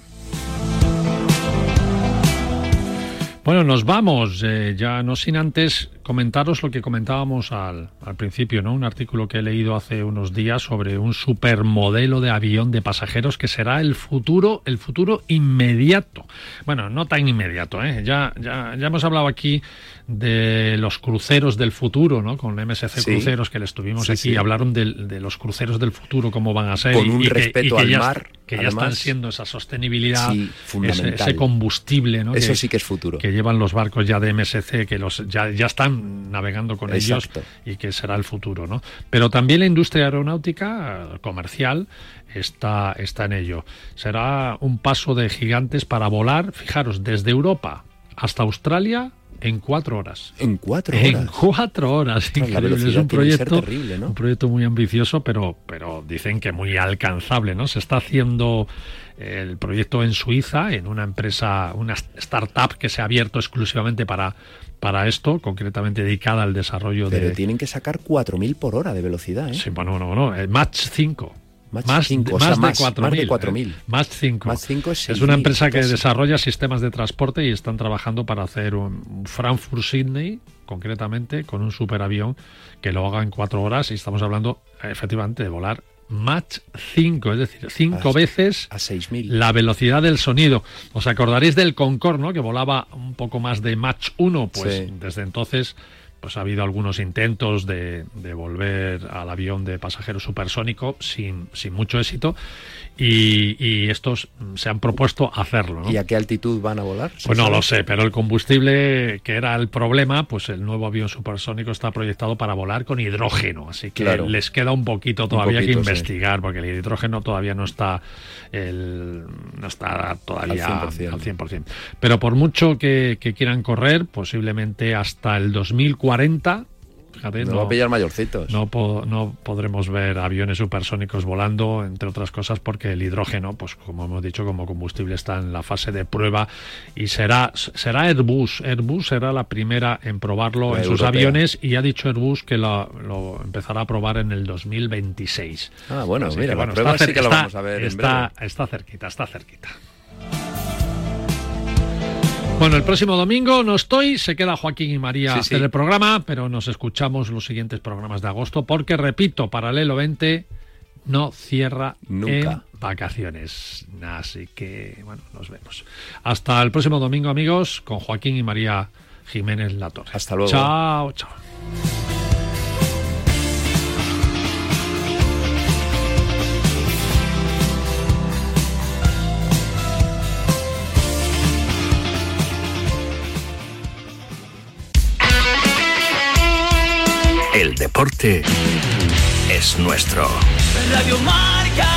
S2: Bueno, nos vamos, eh, ya no sin antes comentaros lo que comentábamos al, al principio, ¿no? Un artículo que he leído hace unos días sobre un supermodelo de avión de pasajeros que será el futuro, el futuro inmediato. Bueno, no tan inmediato, ¿eh? Ya, ya, ya hemos hablado aquí de los cruceros del futuro, ¿no? Con MSC
S3: Sí.
S2: Cruceros, que les tuvimos
S3: Sí,
S2: aquí,
S3: sí.
S2: hablaron del- de, los cruceros del futuro, cómo van a ser.
S3: Con un
S2: y que-
S3: respeto
S2: y que
S3: al mar,
S2: Que ya están siendo esa sostenibilidad, ese, combustible, ¿no?
S3: Eso sí que es futuro.
S2: Que llevan los barcos ya de MSC, que los ya, ya están navegando con
S3: Exacto.
S2: ellos y que será el futuro, ¿no? Pero también la industria aeronáutica eh, comercial está, está en ello. Será un paso de gigantes para volar, fijaros, desde Europa hasta Australia en cuatro horas.
S3: En cuatro
S2: En
S3: horas.
S2: cuatro horas,
S3: la
S2: increíble. Es un proyecto,
S3: terrible, ¿no?
S2: un proyecto muy ambicioso, pero, pero dicen que muy alcanzable, ¿no? Se está haciendo el proyecto en Suiza, en una empresa, una startup que se ha abierto exclusivamente para, para esto, concretamente dedicada al desarrollo
S3: Pero
S2: de.
S3: tienen que sacar 4.000 por hora de velocidad, ¿eh?
S2: Sí, bueno, no, no, el Match 5.
S3: Mach
S2: más,
S3: 5,
S2: de-
S3: o sea,
S2: más
S3: más-
S2: de
S3: más
S2: 4.000.
S3: de 4.000.
S2: eh, Más 5.
S3: Más 5 es
S2: Es una
S3: 6.000
S2: empresa que desarrolla sistemas de transporte y están trabajando para hacer un Frankfurt-Sydney, concretamente, con un superavión que lo haga en cuatro horas. Y estamos hablando, eh, efectivamente, de volar Mach 5, es decir, cinco
S3: A-
S2: veces
S3: a 6.000.
S2: la velocidad del sonido. ¿Os acordaréis del Concorde, ¿no? que volaba un poco más de Mach 1? Pues
S3: Sí.
S2: desde entonces pues ha habido algunos intentos de, de volver al avión de pasajero supersónico sin, sin mucho éxito y, y estos se han propuesto hacerlo. ¿no?
S3: ¿Y a qué altitud van a volar? ¿Se
S2: Pues no
S3: sabe?
S2: lo sé, pero el combustible que era el problema, pues el nuevo avión supersónico está proyectado para volar con hidrógeno, así que
S3: Claro.
S2: les queda un poquito todavía
S3: poquito,
S2: que
S3: sí.
S2: investigar, porque el hidrógeno todavía no está el, no está todavía
S3: Al 100%.
S2: al 100%. Pero por mucho que, que quieran correr, posiblemente hasta el 2040, fíjate,
S3: No va a pillar mayorcitos.
S2: no, po- no podremos ver aviones supersónicos volando, entre otras cosas, porque el hidrógeno, pues como hemos dicho, como combustible está en la fase de prueba y será, será Airbus. Airbus será la primera en probarlo
S3: La
S2: en sus aviones y ha dicho Airbus que lo, lo empezará a probar en el 2026.
S3: Ah, bueno,
S2: Así
S3: mira,
S2: que,
S3: la
S2: está
S3: prueba sí que
S2: está-
S3: vamos a ver en
S2: está, está cerquita, está cerquita. Bueno, el próximo domingo no estoy, se queda Joaquín y María
S3: Sí, sí.
S2: el programa, pero nos escuchamos los siguientes programas de agosto, porque repito, Paralelo 20 no cierra
S3: Nunca.
S2: en vacaciones. Así que, bueno, nos vemos. Hasta el próximo domingo, amigos, con Joaquín y María Jiménez Latorre.
S3: Hasta luego.
S2: Chao, chao.
S7: El deporte es nuestro.
S13: Radio Marca.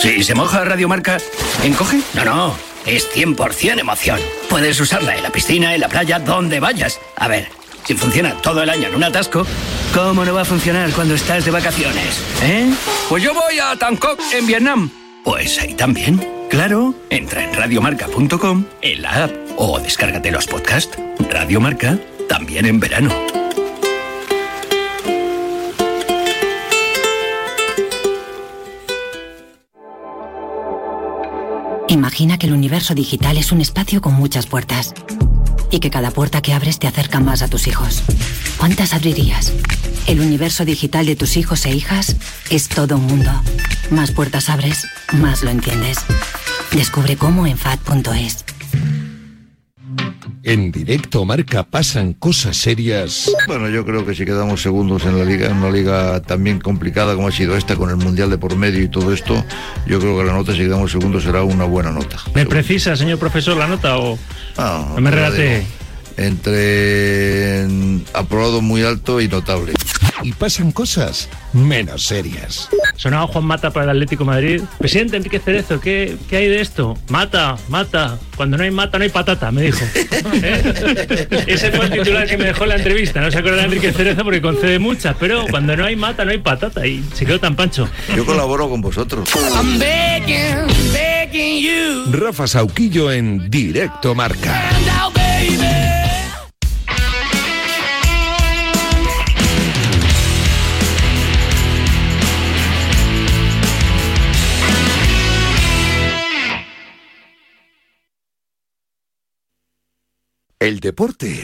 S7: Si se moja Radio Marca, ¿encoge? No, no, es 100% emoción. Puedes usarla en la piscina, en la playa, donde vayas. A ver, si funciona todo el año en un atasco, ¿cómo no va a funcionar cuando estás de vacaciones? ¿Eh? Pues yo voy a Bangkok, en Vietnam. Pues ahí también. Claro, entra en radiomarca.com, en la app o descárgate los podcasts. Radio Marca, también en verano.
S14: Imagina que el universo digital es un espacio con muchas puertas y que cada puerta que abres te acerca más a tus hijos. ¿Cuántas abrirías? El universo digital de tus hijos e hijas es todo un mundo. Más puertas abres, más lo entiendes. Descubre cómo en FAD.es.
S8: En directo marca pasan cosas serias.
S9: Bueno, yo creo que si quedamos segundos en la liga, en una liga también complicada como ha sido esta, con el Mundial de por medio y todo esto, yo creo que la nota, si quedamos segundos, será una buena nota.
S10: ¿Me precisa, señor profesor, la nota o
S9: no,
S10: no me relate?
S9: Entre aprobado muy alto y notable.
S8: Y pasan cosas menos serias.
S10: Sonaba Juan Mata para el Atlético de Madrid. Presidente Enrique Cerezo, ¿qué, ¿qué, hay de esto? Mata, mata. Cuando no hay mata, no hay patata, me dijo. ¿Eh? Ese fue el titular que me dejó la entrevista. No se acuerda de Enrique Cerezo porque concede muchas, pero cuando no hay mata, no hay patata. Y se quedó tan pancho.
S9: Yo colaboro con vosotros.
S8: Begging, begging Rafa Sauquillo en directo marca. El deporte